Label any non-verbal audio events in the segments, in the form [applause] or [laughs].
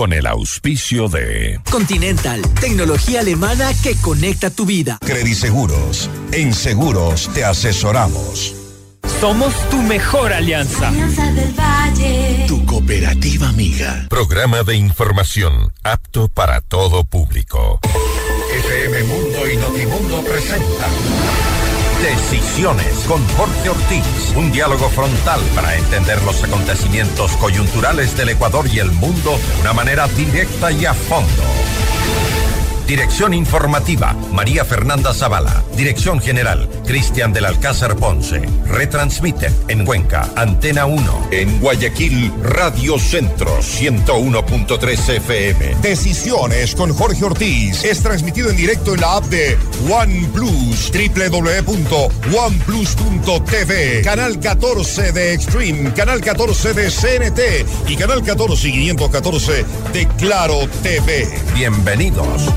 con el auspicio de Continental, tecnología alemana que conecta tu vida. Crediseguros. En seguros te asesoramos. Somos tu mejor alianza. Alianza del Valle. Tu cooperativa amiga. Programa de información apto para todo público. FM Mundo y Notimundo presentan Decisiones con Jorge Ortiz. Un diálogo frontal para entender los acontecimientos coyunturales del Ecuador y el mundo de una manera directa y a fondo. Dirección informativa, María Fernanda Zavala. Dirección general, Cristian del Alcázar Ponce. Retransmite en Cuenca, Antena 1. En Guayaquil, Radio Centro, 101.3 FM. Decisiones con Jorge Ortiz. Es transmitido en directo en la app de OnePlus, www.oneplus.tv. Canal 14 de Extreme, Canal 14 de CNT y Canal 14 y 514 de Claro TV. Bienvenidos.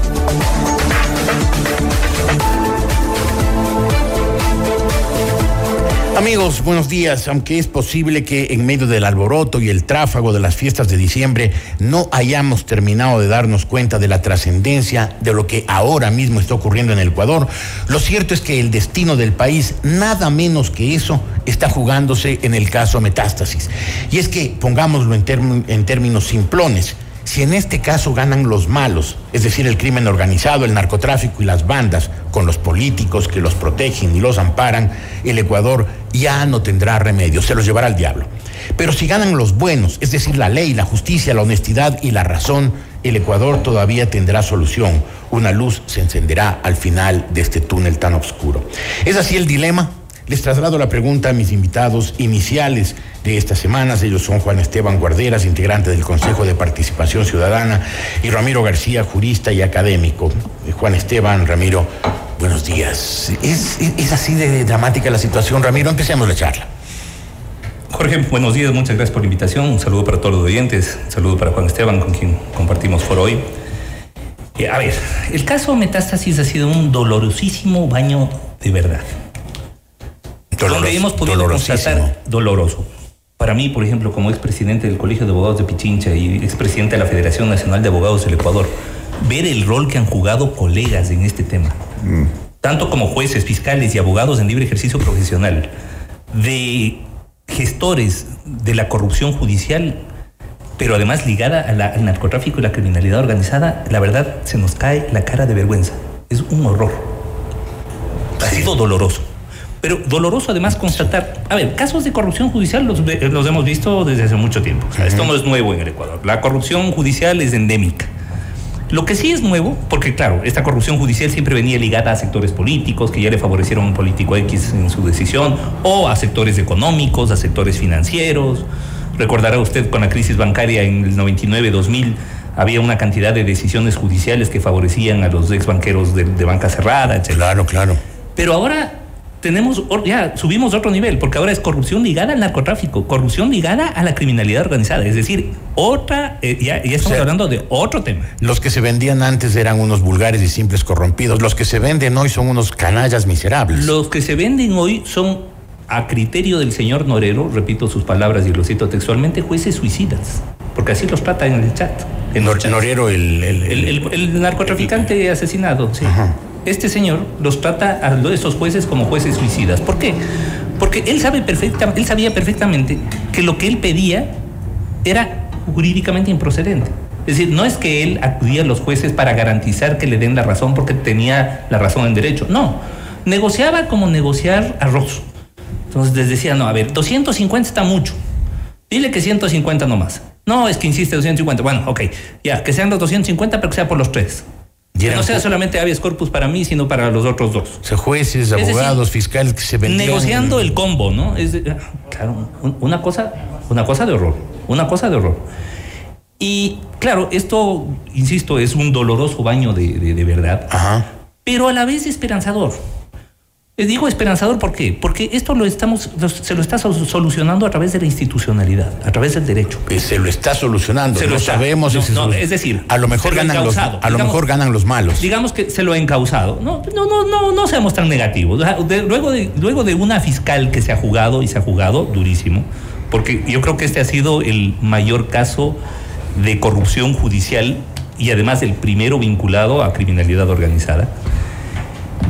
Amigos, buenos días. Aunque es posible que en medio del alboroto y el tráfago de las fiestas de diciembre no hayamos terminado de darnos cuenta de la trascendencia de lo que ahora mismo está ocurriendo en el Ecuador, lo cierto es que el destino del país, nada menos que eso, está jugándose en el caso Metástasis. Y es que, pongámoslo en, en términos simplones, si en este caso ganan los malos, es decir, el crimen organizado, el narcotráfico y las bandas, con los políticos que los protegen y los amparan, el Ecuador ya no tendrá remedio, se los llevará al diablo. Pero si ganan los buenos, es decir, la ley, la justicia, la honestidad y la razón, el Ecuador todavía tendrá solución. Una luz se encenderá al final de este túnel tan oscuro. ¿Es así el dilema? Les traslado la pregunta a mis invitados iniciales de estas semanas. Ellos son Juan Esteban Guarderas, integrante del Consejo de Participación Ciudadana, y Ramiro García, jurista y académico. Eh, Juan Esteban, Ramiro, buenos días. ¿Es, así de dramática la situación, Ramiro? Empecemos la charla. Jorge, buenos días, muchas gracias por la invitación. Un saludo para todos los oyentes, un saludo para Juan Esteban, con quien compartimos foro hoy. Eh, a ver, el caso Metástasis ha sido un dolorosísimo baño de verdad. Donde hemos podido constatar doloroso. Para mí, por ejemplo, como expresidente del Colegio de Abogados de Pichincha y expresidente de la Federación Nacional de Abogados del Ecuador, ver el rol que han jugado colegas en este tema, tanto como jueces, fiscales y abogados en libre ejercicio profesional, de gestores de la corrupción judicial, pero además ligada a la- al narcotráfico y la criminalidad organizada, la verdad se nos cae la cara de vergüenza. Es un horror. Ha sido doloroso. Pero doloroso además constatar, a ver, casos de corrupción judicial los, los hemos visto desde hace mucho tiempo. O sea, Esto no es nuevo en el Ecuador. La corrupción judicial es endémica. Lo que sí es nuevo, porque claro, esta corrupción judicial siempre venía ligada a sectores políticos que ya le favorecieron a un político X en su decisión, o a sectores económicos, a sectores financieros. Recordará usted con la crisis bancaria en el 99-2000 había una cantidad de decisiones judiciales que favorecían a los ex banqueros de, de banca cerrada, etc. Claro, claro. Pero ahora tenemos, ya subimos otro nivel, porque ahora es corrupción ligada al narcotráfico, corrupción ligada a la criminalidad organizada. Es decir, otra, eh, ya, ya estamos sea, hablando de otro tema. Los que se vendían antes eran unos vulgares y simples corrompidos. Los que se venden hoy son unos canallas miserables. Los que se venden hoy son, a criterio del señor Norero, repito sus palabras y lo cito textualmente, jueces suicidas, porque así los trata en el chat. En Nor-. Norero, el, el- El, el- el- el narcotraficante asesinado, sí. Ajá. Este señor los trata a estos jueces como jueces suicidas. ¿Por qué? Porque él sabe perfecta, él sabía perfectamente que lo que él pedía era jurídicamente improcedente. Es decir, no es que él acudía a los jueces para garantizar que le den la razón porque tenía la razón en derecho. No. Negociaba como negociar arroz. Entonces les decía, no, a ver, 250 está mucho. Dile que 150 nomás. No, es que insiste 250. Bueno, ok, ya, que sean los 250, pero que sea por los tres. Y no sea solamente habeas corpus para mí, sino para los otros dos. o sea, jueces, decir, abogados, fiscales que se vendían. Negociando el combo, ¿no? Es de- claro, un- una cosa, una cosa de horror, una cosa de horror. Y claro, esto, insisto, es un doloroso baño de, de- de verdad, Ajá. pero a la vez esperanzador. Les digo esperanzador ¿por qué? Porque esto lo estamos, lo- se lo está sol- solucionando a través de la institucionalidad, a través del derecho. Que se lo está solucionando. Se no lo está. sabemos. No, ese no, es decir, a lo mejor se ganan los, a lo mejor ganan los malos. Digamos que se lo ha encausado. No, no, no, no, no seamos tan negativos. Luego, de, luego de una fiscal que se ha jugado y se ha jugado durísimo, porque yo creo que este ha sido el mayor caso de corrupción judicial y además el primero vinculado a criminalidad organizada.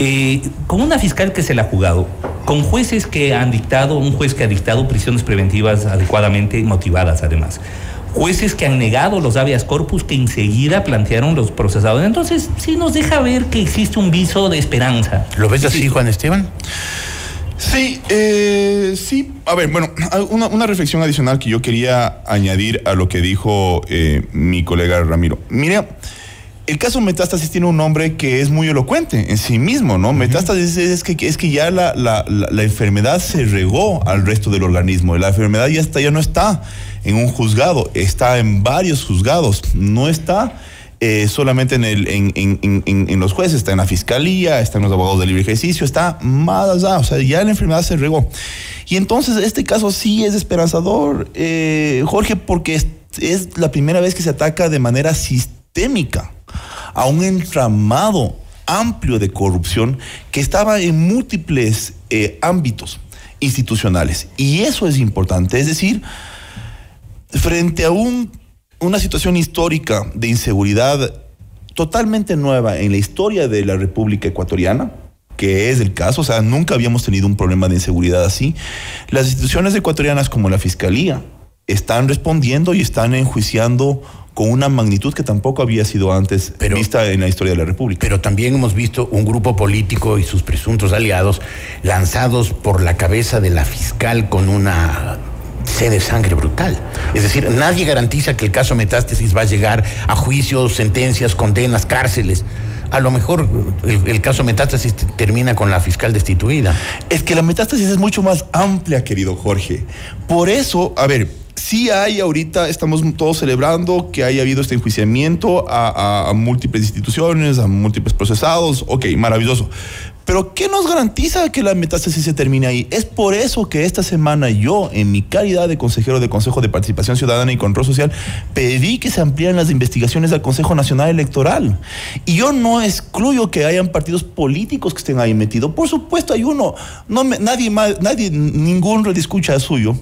Eh, con una fiscal que se la ha jugado, con jueces que han dictado, un juez que ha dictado prisiones preventivas adecuadamente motivadas además, jueces que han negado los habeas corpus que enseguida plantearon los procesados. Entonces, sí nos deja ver que existe un viso de esperanza. ¿Lo ves así, Juan Esteban? Sí, eh, sí. A ver, bueno, una, una, reflexión adicional que yo quería añadir a lo que dijo eh, mi colega Ramiro. Mira, el caso Metástasis tiene un nombre que es muy elocuente en sí mismo, ¿no? Metástasis es que, es que ya la, la, la, enfermedad se regó al resto del organismo. La enfermedad ya, está, ya no está en un juzgado, está en varios juzgados, no está eh, solamente en, el, en, en, en, los jueces, está en la fiscalía, está en los abogados de libre ejercicio, está más allá, o sea, ya la enfermedad se regó. Y entonces este caso sí es esperanzador, eh, Jorge, porque es, es la primera vez que se ataca de manera sistémica a un entramado amplio de corrupción que estaba en múltiples eh, ámbitos institucionales. Y eso es importante, es decir, frente a un, una situación histórica de inseguridad totalmente nueva en la historia de la República Ecuatoriana, que es el caso, o sea, nunca habíamos tenido un problema de inseguridad así, las instituciones ecuatorianas como la Fiscalía están respondiendo y están enjuiciando con una magnitud que tampoco había sido antes vista en la historia de la República. Pero también hemos visto un grupo político y sus presuntos aliados lanzados por la cabeza de la fiscal con una sed de sangre brutal. Es decir, nadie garantiza que el caso Metástasis va a llegar a juicios, sentencias, condenas, cárceles. A lo mejor el, el, caso Metástasis termina con la fiscal destituida. Es que la metástasis es mucho más amplia, querido Jorge. Por eso, a ver, sí hay ahorita, estamos todos celebrando que haya habido este enjuiciamiento a, múltiples instituciones, a múltiples procesados. Ok, maravilloso. Pero ¿qué nos garantiza que la metástasis se termine ahí? Es por eso que esta semana yo, en mi calidad de consejero de Consejo de Participación Ciudadana y Control Social, pedí que se amplíen las investigaciones al Consejo Nacional Electoral. Y yo no excluyo que hayan partidos políticos que estén ahí metidos. Por supuesto, hay uno. No me, nadie, nadie, ningún redescucha suyo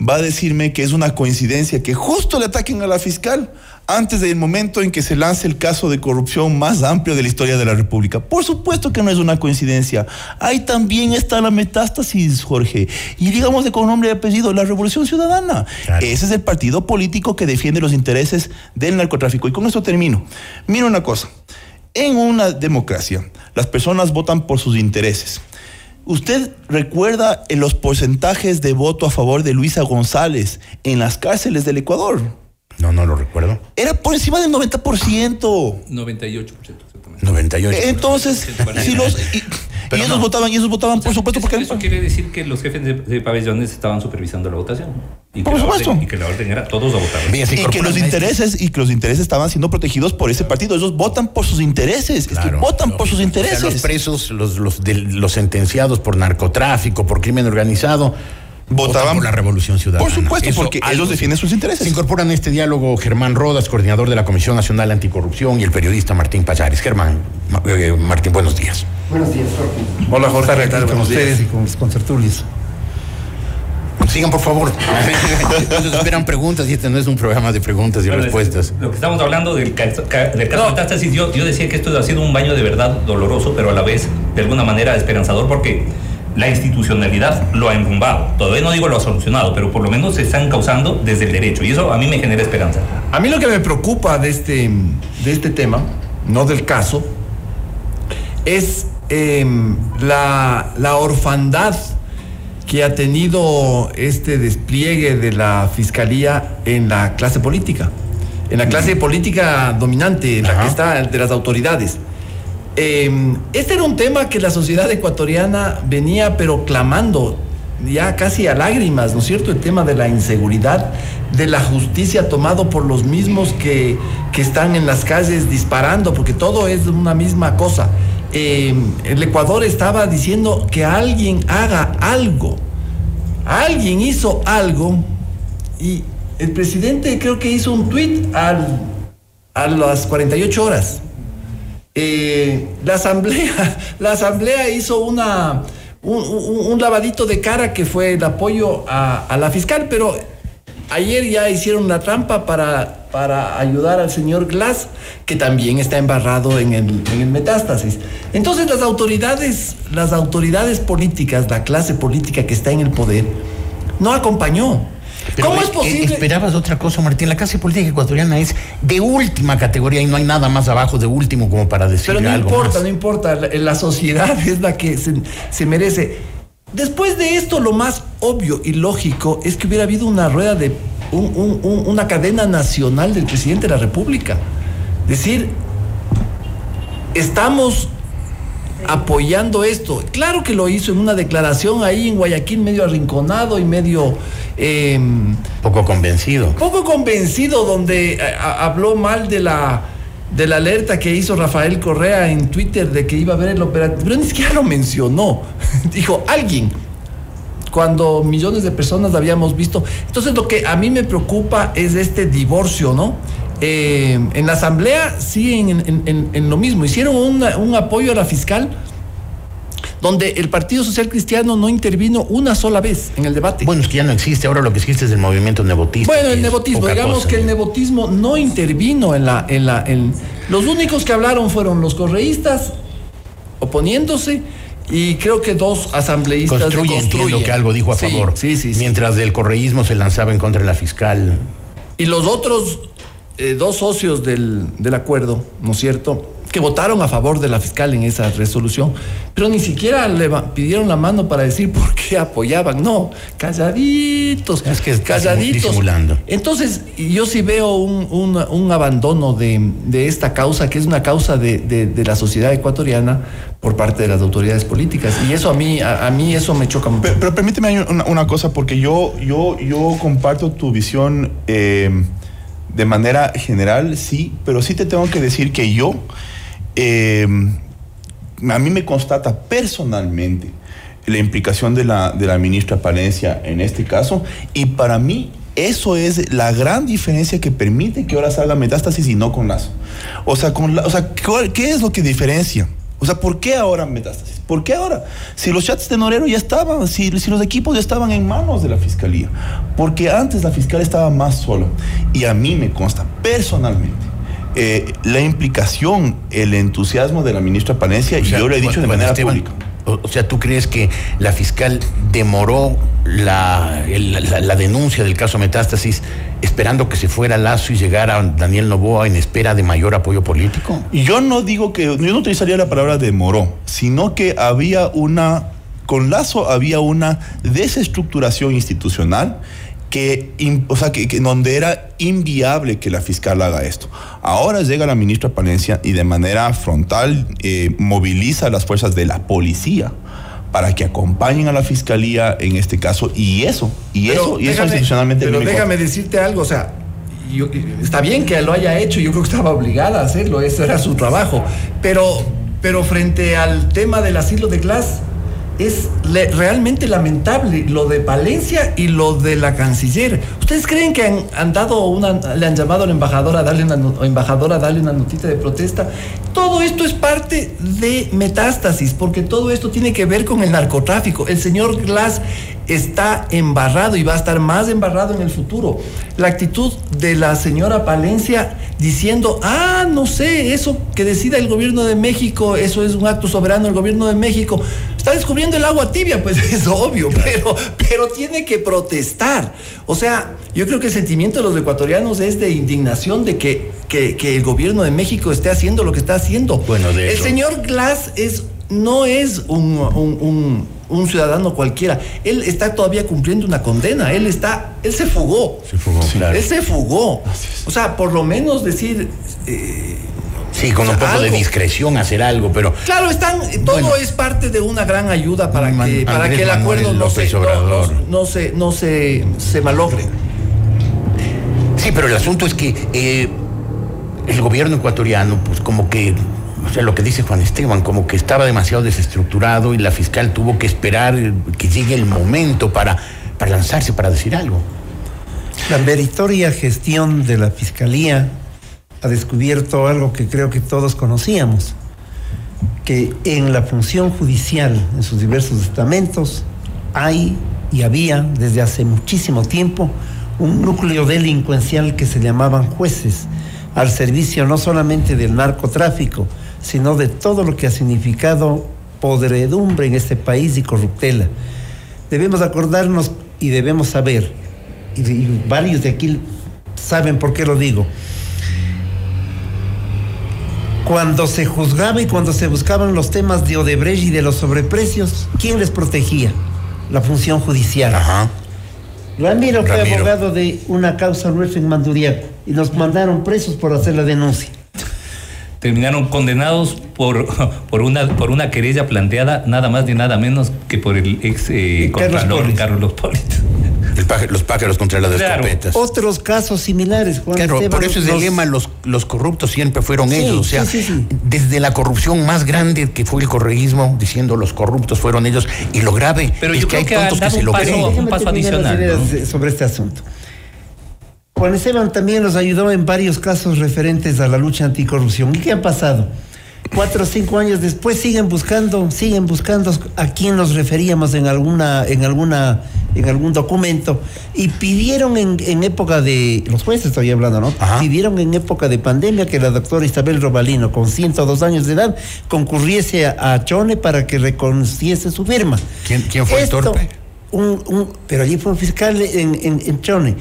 va a decirme que es una coincidencia que justo le ataquen a la fiscal antes del momento en que se lance el caso de corrupción más amplio de la historia de la República. Por supuesto que no es una coincidencia. Ahí también está la metástasis, Jorge. Y digamos de con nombre y apellido, la Revolución Ciudadana. Claro. Ese es el partido político que defiende los intereses del narcotráfico. Y con esto termino. Mira una cosa. En una democracia, las personas votan por sus intereses. ¿Usted recuerda los porcentajes de voto a favor de Luisa González en las cárceles del Ecuador? No, no lo recuerdo. Era por encima del 90%. 98%. 98. Entonces, si los, y, y ellos no. votaban, y ellos votaban, o sea, por supuesto, porque. Eso quiere decir que los jefes de, de pabellones estaban supervisando la votación. Y por supuesto. Orden, y que la orden era todos a votar. Bien, y que los intereses, y que los intereses estaban siendo protegidos por ese partido. Ellos votan por sus intereses. Claro, es que votan no, por sus intereses. O sea, los presos, los, los, de, los sentenciados por narcotráfico, por crimen organizado votaban por la Revolución Ciudadana. Por supuesto, Eso, porque ellos defienden sus intereses. Se incorporan a este diálogo Germán Rodas, coordinador de la Comisión Nacional Anticorrupción, y el periodista Martín Payares. Germán, eh, Martín, buenos días. Buenos días, Jorge. Hola, Jorge. ¿Qué tal con ustedes y con los contertulios? Sigan, por favor. [laughs] Entonces esperan preguntas y este no es un programa de preguntas y bueno, respuestas. Lo que estamos hablando del, caso, del caso no. Metástasis, yo, yo decía que esto ha sido un baño de verdad doloroso, pero a la vez, de alguna manera, esperanzador, porque la institucionalidad lo ha enrumbado. Todavía no digo lo ha solucionado, pero por lo menos se están causando desde el derecho y eso a mí me genera esperanza. A mí lo que me preocupa de este, de este tema, no del caso, es eh, la, la orfandad que ha tenido este despliegue de la fiscalía en la clase política, en la clase política dominante, en la que está de las autoridades. Eh, este era un tema que la sociedad ecuatoriana venía pero clamando ya casi a lágrimas, ¿no es cierto? El tema de la inseguridad, de la justicia tomado por los mismos que, que están en las calles disparando, porque todo es una misma cosa. Eh, el Ecuador estaba diciendo que alguien haga algo. Alguien hizo algo y el presidente creo que hizo un tuit a las 48 horas eh, la asamblea, [laughs] la asamblea hizo una un, lavadito de cara que fue el apoyo a, a, la fiscal, pero ayer ya hicieron la trampa para, para ayudar al señor Glass, que también está embarrado en el, en el metástasis. Entonces las autoridades, las autoridades políticas, la clase política que está en el poder, no acompañó. Pero, ¿Cómo es posible? Esperabas otra cosa, Martín. La clase política ecuatoriana es de última categoría y no hay nada más abajo de último como para decir Pero no algo importa, más. no importa. La, la sociedad [laughs] es la que se, se merece. Después de esto, lo más obvio y lógico es que hubiera habido una rueda de un- un- un- una cadena nacional del presidente de la República. Decir, estamos apoyando esto. Claro que lo hizo en una declaración ahí en Guayaquil, medio arrinconado y medio em, Poco convencido. poco convencido donde eh, a- habló mal de la de la alerta que hizo Rafael Correa en Twitter de que iba a haber el operativo, pero ni siquiera lo mencionó. [laughs] Dijo alguien cuando millones de personas habíamos visto. Entonces lo que a mí me preocupa es este divorcio, ¿no? Eh, en la asamblea siguen en, en- en- en lo mismo. Hicieron una- un apoyo a la fiscal donde el Partido Social Cristiano no intervino una sola vez en el debate. Bueno, es que ya no existe. Ahora lo que existe es el movimiento nebotista. Bueno, el poca digamos cosa. que el nepotismo no intervino en la, en la, en los únicos que hablaron fueron los correístas oponiéndose y creo que dos asambleístas Construye, entiendo que algo dijo a Sí, favor. Sí, sí, sí. Mientras del correísmo se lanzaba en contra de la fiscal. Y los otros eh, dos socios del, del acuerdo, ¿no es cierto? Que votaron a favor de la fiscal en esa resolución, pero ni siquiera le pidieron la mano para decir por qué apoyaban. No, calladitos, Es que calladitos. disimulando. Entonces, yo sí veo un, un- un abandono de, de esta causa, que es una causa de, de- de la sociedad ecuatoriana por parte de las autoridades políticas. Y eso a mí, a, a mí eso me choca mucho. Pero, pero permíteme una, una cosa, porque yo, yo, yo comparto tu visión eh, de manera general, sí, pero sí te tengo que decir que yo, eh, a mí me constata personalmente la implicación de la, de la ministra Palencia en este caso, y para mí eso es la gran diferencia que permite que ahora salga metástasis y no con lazo. O sea, con la- o sea, ¿cuál- ¿qué es lo que diferencia? O sea, ¿por qué ahora metástasis? ¿Por qué ahora? Si los chats de Norero ya estaban, si, si los equipos ya estaban en manos de la fiscalía. Porque antes la fiscal estaba más sola. Y a mí me consta personalmente eh, la implicación, el entusiasmo de la ministra Palencia, O y sea, yo lo he dicho de manera Esteban, pública. O, sea, ¿tú crees que la fiscal demoró la, la- la denuncia del caso Metástasis esperando que se fuera Lazo y llegara Daniel Novoa en espera de mayor apoyo político? Yo no digo que, yo no utilizaría la palabra demoró, sino que había una, con Lazo había una desestructuración institucional que, o sea, que, que donde era inviable que la fiscal haga esto. Ahora llega la ministra Palencia y de manera frontal eh, moviliza a las fuerzas de la policía para que acompañen a la fiscalía en este caso y eso, y eso, y eso institucionalmente Pero no me déjame importa. decirte algo, o sea, yo- está bien que lo haya hecho, yo creo que estaba obligada a hacerlo, ese era su trabajo. Pero, pero frente al tema del asilo de Glass, es realmente lamentable lo de Palencia y lo de la canciller. ¿Ustedes creen que han, dado una, le han llamado al embajador a darle una, no- embajador a darle una notita de protesta? Todo esto es parte de metástasis, porque todo esto tiene que ver con el narcotráfico. El señor Glass está embarrado y va a estar más embarrado en el futuro. La actitud de la señora Palencia diciendo, ah, no sé, eso que decida el gobierno de México, eso es un acto soberano del gobierno de México. Está descubriendo el agua tibia, pues [laughs] es obvio, pero, pero tiene que protestar. O sea, yo creo que el sentimiento de los ecuatorianos es de indignación de que, que, que el gobierno de México esté haciendo lo que está haciendo. Bueno, de el señor Glass es, no es un, un- un- un ciudadano cualquiera. Él está todavía cumpliendo una condena. Él está, él se fugó. Se fugó, claro. Él se fugó. O sea, por lo menos decir. eh, Sí, con un poco de discreción hacer algo, pero Claro, están, todo Bueno. es parte de una gran ayuda para Man- que, para Andrés que el acuerdo no se, no- no se, no se, se malogre. Sí, pero el asunto es que eh, el gobierno ecuatoriano, pues como que, o sea, lo que dice Juan Esteban, como que estaba demasiado desestructurado y la fiscal tuvo que esperar que llegue el momento para, para lanzarse, para decir algo. La meritoria gestión de la Fiscalía ha descubierto algo que creo que todos conocíamos, que en la función judicial, en sus diversos estamentos, hay y había desde hace muchísimo tiempo un núcleo delincuencial que se llamaban jueces, al servicio no solamente del narcotráfico, sino de todo lo que ha significado podredumbre en este país y corruptela. Debemos acordarnos y debemos saber, y, y varios de aquí saben por qué lo digo, cuando se juzgaba y cuando se buscaban los temas de Odebrecht y de los sobreprecios, ¿quién les protegía? La función judicial. Ajá. Ramiro fue abogado de una causa nuestra en Manduriaco y nos mandaron presos por hacer la denuncia. Terminaron condenados por, [laughs] por, una, por una querella planteada nada más ni nada menos que por el ex eh, Carlos contralor. Carlos Polis. [laughs] Los pájaros contra las Claro. escopetas. Otros casos similares, Juan Claro, Esteban, por eso es el lema, los, los corruptos siempre fueron Sí, ellos. O sea, sí, sí, sí. desde la corrupción más grande que fue el correísmo, diciendo los corruptos fueron ellos, y lo grave Pero es yo que hay que tontos que se lo paso- creen. un paso adicional, ¿no? de- sobre este asunto. Juan Esteban también nos ayudó en varios casos referentes a la lucha anticorrupción. ¿Y qué ha pasado? Cuatro o cinco años después siguen buscando, siguen buscando a quién nos referíamos en alguna, en alguna, en algún documento y pidieron en, en época de los jueces estoy hablando, ¿no? Ajá. Pidieron en época de pandemia que la doctora Isabel Robalino, con 102 años de edad, concurriese a, a Chone para que reconociese su firma. ¿Quién- quién fue el torpe? un- un- pero allí fue un fiscal en, en, en Chone.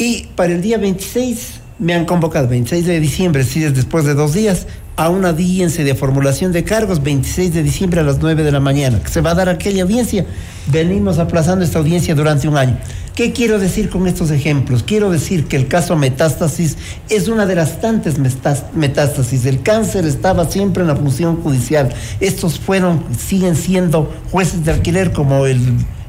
Y para el día 26 me han convocado, 26 de diciembre, sí, es después de dos días, a una audiencia de formulación de cargos, 26 de diciembre a las 9 de la mañana, se va a dar aquella audiencia. Venimos aplazando esta audiencia durante un año. ¿Qué quiero decir con estos ejemplos? Quiero decir que el caso metástasis es una de las tantas metástasis. El cáncer estaba siempre en la función judicial. Estos fueron, siguen siendo jueces de alquiler como el,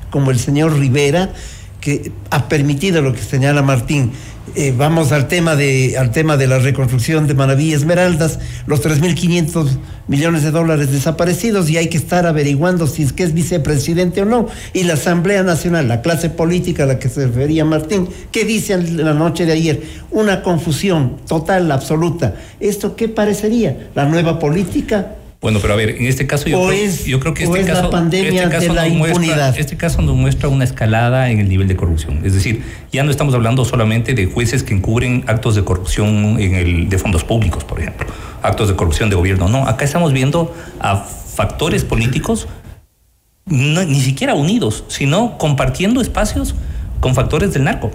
como el señor Rivera, que ha permitido lo que señala Martín. Eh, vamos al tema de al tema de la reconstrucción de Manaví Esmeraldas, los 3.500 millones de dólares desaparecidos y hay que estar averiguando si es que es vicepresidente o no. Y la Asamblea Nacional, la clase política a la que se refería Martín, ¿qué dice la noche de ayer? Una confusión total, absoluta. ¿Esto qué parecería? ¿La nueva política? Bueno, pero a ver, en este caso yo, creo, es- yo creo que este es la caso, pandemia este caso la nos muestra- este caso nos muestra una escalada en el nivel de corrupción. Es decir, ya no estamos hablando solamente de jueces que encubren actos de corrupción en el, de fondos públicos, por ejemplo, actos de corrupción de gobierno. No, acá estamos viendo a factores políticos no- ni siquiera unidos, sino compartiendo espacios con factores del narco.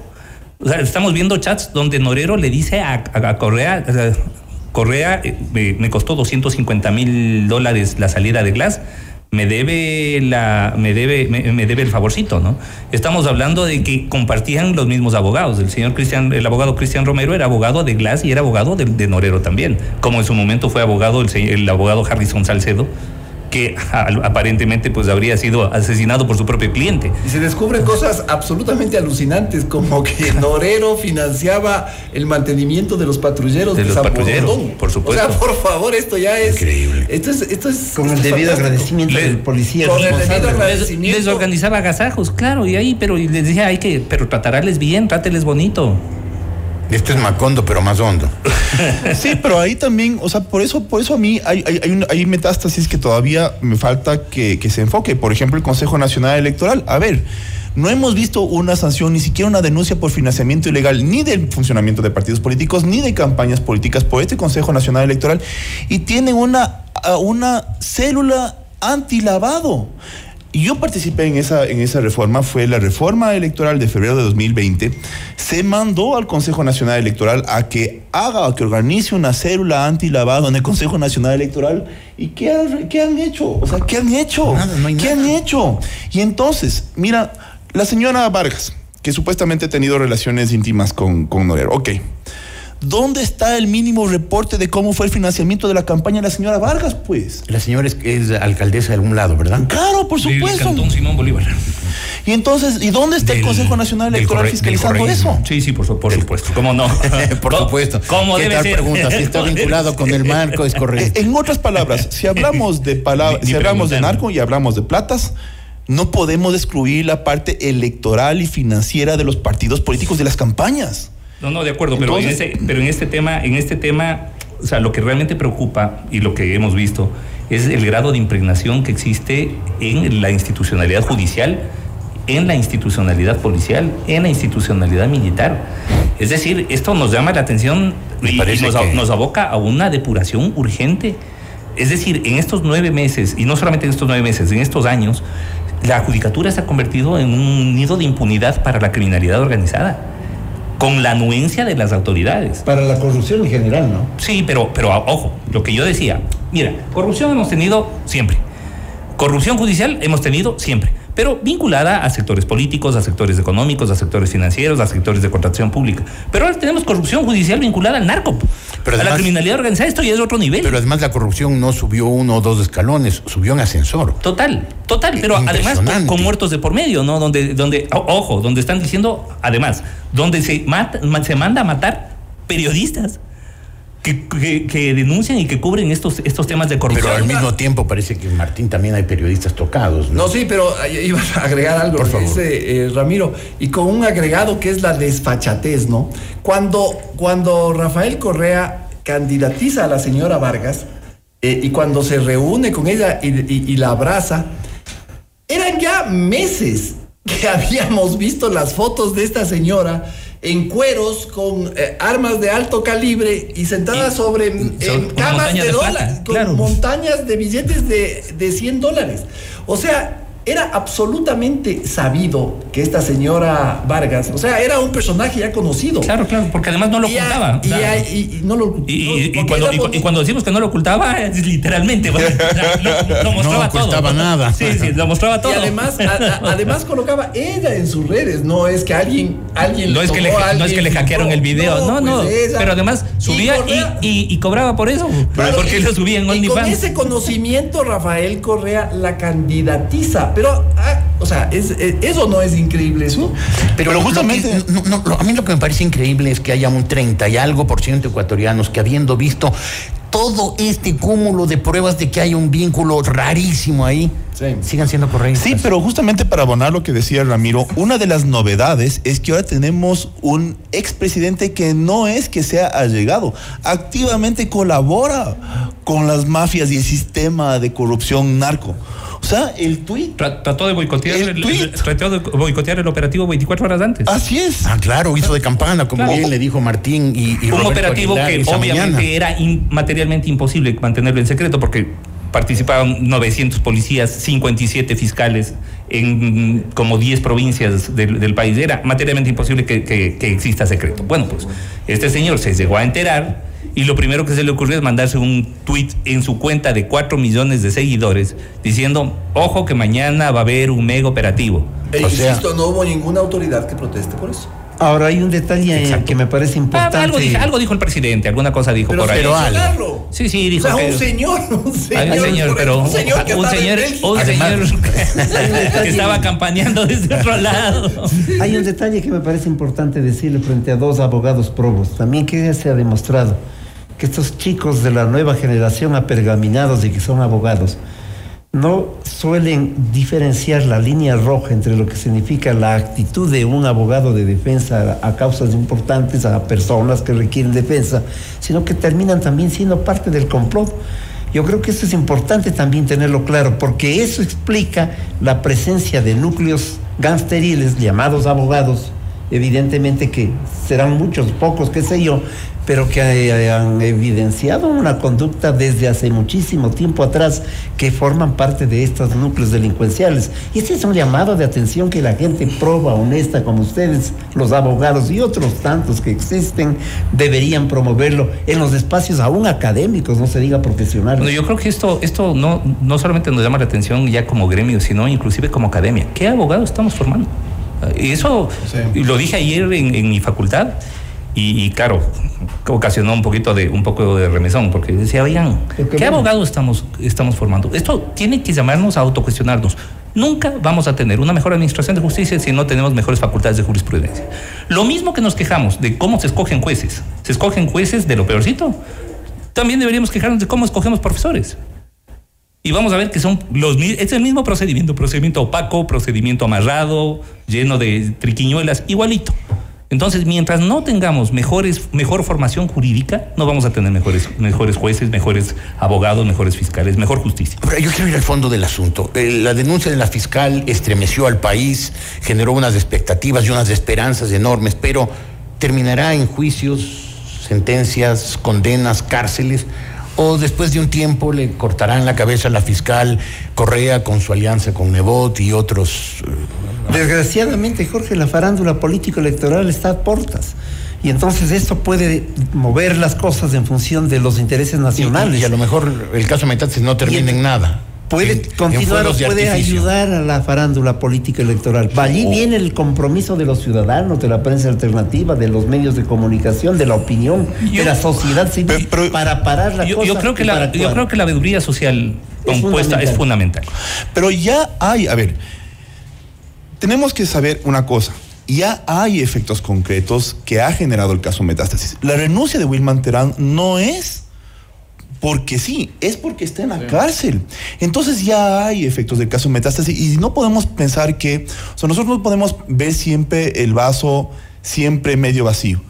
O sea, estamos viendo chats donde Norero le dice a, a- a Correa, Correa eh, me, costó 250 mil dólares la salida de Glass, me debe la, me debe, me, debe el favorcito, ¿no? Estamos hablando de que compartían los mismos abogados. El señor Cristian, el abogado Cristian Romero era abogado de Glass y era abogado de, Norero también, como en su momento fue abogado el, el abogado Harrison Salcedo, que aparentemente pues habría sido asesinado por su propio cliente. Y se descubren cosas absolutamente alucinantes, como que [laughs] Norero financiaba el mantenimiento de los patrulleros De de, los San patrulleros, por supuesto. O sea, por favor, esto ya es. Increíble. Esto es. Esto es Con el esto debido fantástico. agradecimiento Le- del policía. con el debido Les, agradecimiento. les organizaba agasajos, claro, y ahí, pero y les dije, hay que, pero tratarles bien, tráteles bonito. Esto es Macondo, pero más hondo. [laughs] Sí, pero ahí también, o sea, por eso, por eso a mí hay, hay, hay, un- metástasis que todavía me falta que, se enfoque. Por ejemplo, el Consejo Nacional Electoral. A ver, no hemos visto una sanción, ni siquiera una denuncia por financiamiento ilegal, ni del funcionamiento de partidos políticos, ni de campañas políticas por este Consejo Nacional Electoral. Y tienen una, una célula antilavado. Y yo participé en esa, en esa reforma, fue la reforma electoral de febrero de 2020. Se mandó al Consejo Nacional Electoral a que haga, a que organice una célula antilavado en el Consejo Nacional Electoral. ¿Y qué, ha- qué han hecho? O sea, ¿qué han hecho? Nada, no hay ¿Qué nada. han hecho? Y entonces, mira, la señora Vargas, que supuestamente ha tenido relaciones íntimas con, con Norero, ok. ¿Dónde está el mínimo reporte de cómo fue el financiamiento de la campaña de la señora Vargas, pues? La señora es, es alcaldesa de algún lado, ¿verdad? Claro, por Del supuesto. Cantón Simón Bolívar. Y entonces, ¿y dónde está el Del- Consejo Nacional del Electoral corre- fiscalizando del eso? Sí, sí, por, su- por supuesto. ¿Cómo no? [laughs] Por Co- supuesto. ¿Cómo ¿Qué debe tal ser? pregunta? Si está ¿Cómo vinculado con el marco, es correcto. En otras palabras, si hablamos de palabras, si hablamos de narco y hablamos de platas, no podemos excluir la parte electoral y financiera de los partidos políticos de las campañas. No, no, de acuerdo, pero, Entonces- en este, pero en este tema, en este tema, o sea, lo que realmente preocupa y lo que hemos visto es el grado de impregnación que existe en la institucionalidad judicial en la institucionalidad policial, en la institucionalidad militar. Es decir, esto nos llama la atención Me y, y parece nos, que- nos aboca a una depuración urgente. Es decir, en estos nueve meses, y no solamente en estos nueve meses, en estos años, la judicatura se ha convertido en un nido de impunidad para la criminalidad organizada, con la anuencia de las autoridades. Para la corrupción en general, ¿no? Sí, pero, pero ojo, lo que yo decía, mira, corrupción hemos tenido siempre. Corrupción judicial hemos tenido siempre, pero vinculada a sectores políticos, a sectores económicos, a sectores financieros, a sectores de contratación pública. Pero ahora tenemos corrupción judicial vinculada al narco, Pero a la además- criminalidad organizada. Esto ya es otro nivel. Pero además la corrupción no subió uno o dos escalones, subió en ascensor. Total, total, pero además con, con muertos de por medio, ¿no? Donde, donde, ojo, donde están diciendo, además, donde se mata, ma- se manda a matar periodistas que, que- que denuncian y que cubren estos, estos temas de corrupción. Pero al mismo tiempo parece que Martín también hay periodistas tocados. ¿no? No, sí, pero eh, iba a agregar algo, Por favor. dice eh, Ramiro, y con un agregado que es la desfachatez, ¿no? Cuando, cuando Rafael Correa candidatiza a la señora Vargas eh, y cuando se reúne con ella y, y- y la abraza, eran ya meses que [laughs] habíamos visto las fotos de esta señora en cueros con eh, armas de alto calibre y sentada Y- sobre camas de dólares, con montañas de billetes de, de 100 dólares. O sea, era absolutamente sabido que esta señora Vargas, o sea, era un personaje ya conocido. Claro, claro, porque además no lo Y, a- ocultaba. y, a- no lo Y, cuando, y cuando decimos que no lo ocultaba, es literalmente. bueno, [laughs] lo, lo mostraba No todo. ocultaba nada. Sí, sí, lo mostraba todo. Y además, a- a- además colocaba ella en sus redes, no es que alguien, alguien no es que le, tomó a no es alguien que le hackearon el video, no, no. pues pero además subía y, y- y cobraba por eso. Claro, porque y- lo subía en y con OnlyFans. ese conocimiento, Rafael Correa la candidatiza. Pero, ah, o sea, es, es- eso no es increíble, eso. Pero, Pero justamente, no, no, a mí lo que me parece increíble es que haya un 30 y algo por ciento ecuatorianos que habiendo visto todo este cúmulo de pruebas de que hay un vínculo rarísimo ahí, Sí. sigan siendo correctos. Sí, pero justamente para abonar lo que decía Ramiro, una de las novedades es que ahora tenemos un expresidente que no es que sea allegado, activamente colabora con las mafias y el sistema de corrupción narco. O sea, el tuit. Tra- Trató de boicotear El el, tweet. el- trató de boicotear el operativo 24 horas antes. Así es. Ah, claro, hizo de campana, como Claro. bien le dijo Martín y, y un Roberto operativo Aguilar que obviamente mañana. era in- materialmente imposible mantenerlo en secreto porque participaban 900 policías, 57 fiscales en como 10 provincias del, del país. Era materialmente imposible que, que- que exista secreto. Bueno, pues este señor se llegó a enterar y lo primero que se le ocurrió es mandarse un tweet en su cuenta de 4 millones de seguidores diciendo, ojo que mañana va a haber un mega operativo. E O sea- insisto, no hubo ninguna autoridad que proteste por eso. Ahora hay un detalle Exacto. que me parece Ah, importante. algo, dijo el presidente, alguna cosa dijo Pero, por ahí. pero algo. algo. Sí, sí, dijo o sea, que- un señor, un señor, Ay, señor, pero un señor que un señor, un Además- señor [laughs] que estaba campañando desde otro lado. Hay un detalle que me parece importante decirle frente a dos abogados probos. También que ya se ha demostrado que estos chicos de la nueva generación apergaminados y que son abogados no suelen diferenciar la línea roja entre lo que significa la actitud de un abogado de defensa a causas importantes, a personas que requieren defensa, sino que terminan también siendo parte del complot. Yo creo que eso es importante también tenerlo claro, porque eso explica la presencia de núcleos gangsteriles llamados abogados, evidentemente que serán muchos, pocos, qué sé yo, pero que han evidenciado una conducta desde hace muchísimo tiempo atrás que forman parte de estos núcleos delincuenciales. Y este es un llamado de atención que la gente proba, honesta como ustedes, los abogados y otros tantos que existen, deberían promoverlo en los espacios aún académicos, no se diga profesionales. Bueno, yo creo que esto, esto no, no solamente nos llama la atención ya como gremio, sino inclusive como academia. ¿Qué abogados estamos formando? Eso Sí. lo dije ayer en, en mi facultad y, y claro, ocasionó un poquito de un poco de remesón porque decía, oigan, qué ¿qué bueno. abogados estamos, estamos formando? Esto tiene que llamarnos a autocuestionarnos. Nunca vamos a tener una mejor administración de justicia si no tenemos mejores facultades de jurisprudencia. Lo mismo que nos quejamos de cómo se escogen jueces. Se escogen jueces de lo peorcito. También deberíamos quejarnos de cómo escogemos profesores. Y vamos a ver que son los es el mismo procedimiento, procedimiento opaco, procedimiento amarrado, lleno de triquiñuelas, igualito. Entonces, mientras no tengamos mejores, mejor formación jurídica, no vamos a tener mejores, mejores jueces, mejores abogados, mejores fiscales, mejor justicia. Ahora, yo quiero ir al fondo del asunto. Eh, la denuncia de la fiscal estremeció al país, generó unas expectativas y unas esperanzas enormes, pero terminará en juicios, sentencias, condenas, cárceles, o después de un tiempo le cortarán la cabeza a la fiscal Correa con su alianza con Nebot y otros. eh, Desgraciadamente, Jorge, la farándula político-electoral está a portas. Y entonces esto puede mover las cosas en función de los intereses nacionales. y a lo mejor el caso Metástasis no termina en nada. Puede En- en o ayudar a la farándula política electoral. Allí Oh. viene el compromiso de los ciudadanos, de la prensa alternativa, de los medios de comunicación, de la opinión, Yo- de la sociedad civil, Pero- pero- para parar la Yo, cosa. yo creo que la, yo creo que la veeduría social Es compuesta es fundamental. Pero ya hay, a ver, tenemos que saber una cosa. Ya hay efectos concretos que ha generado el caso Metástasis. La renuncia de Wilman Terán no es porque sí, es porque está en la cárcel. Entonces ya hay efectos del caso Metástasis y no podemos pensar que, o sea, nosotros no podemos ver siempre el vaso siempre medio vacío.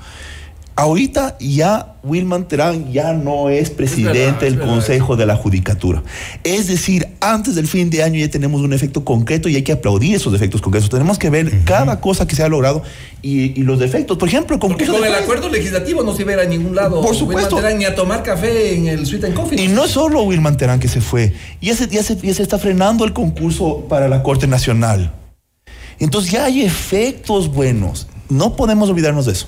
Ahorita ya Wilman Terán ya no es presidente verdad, del. Consejo de la Judicatura. Es decir, antes del fin de año ya tenemos un efecto concreto y hay que aplaudir esos efectos concretos. Tenemos que ver cada cosa que se ha logrado y, y los defectos. Por ejemplo, con de el acuerdo legislativo no se iba a ir a ningún lado. Por supuesto. Wilman Terán, Ni a tomar café en el Sweet and Coffee. Y no es solo Wilman Terán que se fue, ya se, ya, se, ya se está frenando el concurso para la Corte Nacional. Entonces ya hay efectos buenos. No podemos olvidarnos de eso.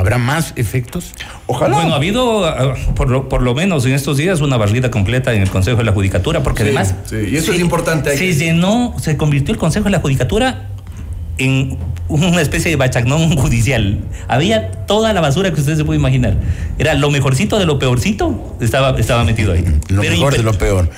¿Habrá más efectos? Ojalá. Bueno, ha habido, ah, por lo, por lo menos en estos días, una barrida completa en el Consejo de la Judicatura, porque Sí, además. sí, y eso es importante, Se llenó, se convirtió el Consejo de la Judicatura en una especie de bachagnón [laughs] judicial. Había toda la basura que usted se puede imaginar. Era lo mejorcito de lo peorcito, estaba, estaba metido ahí. Lo mejor de lo peor.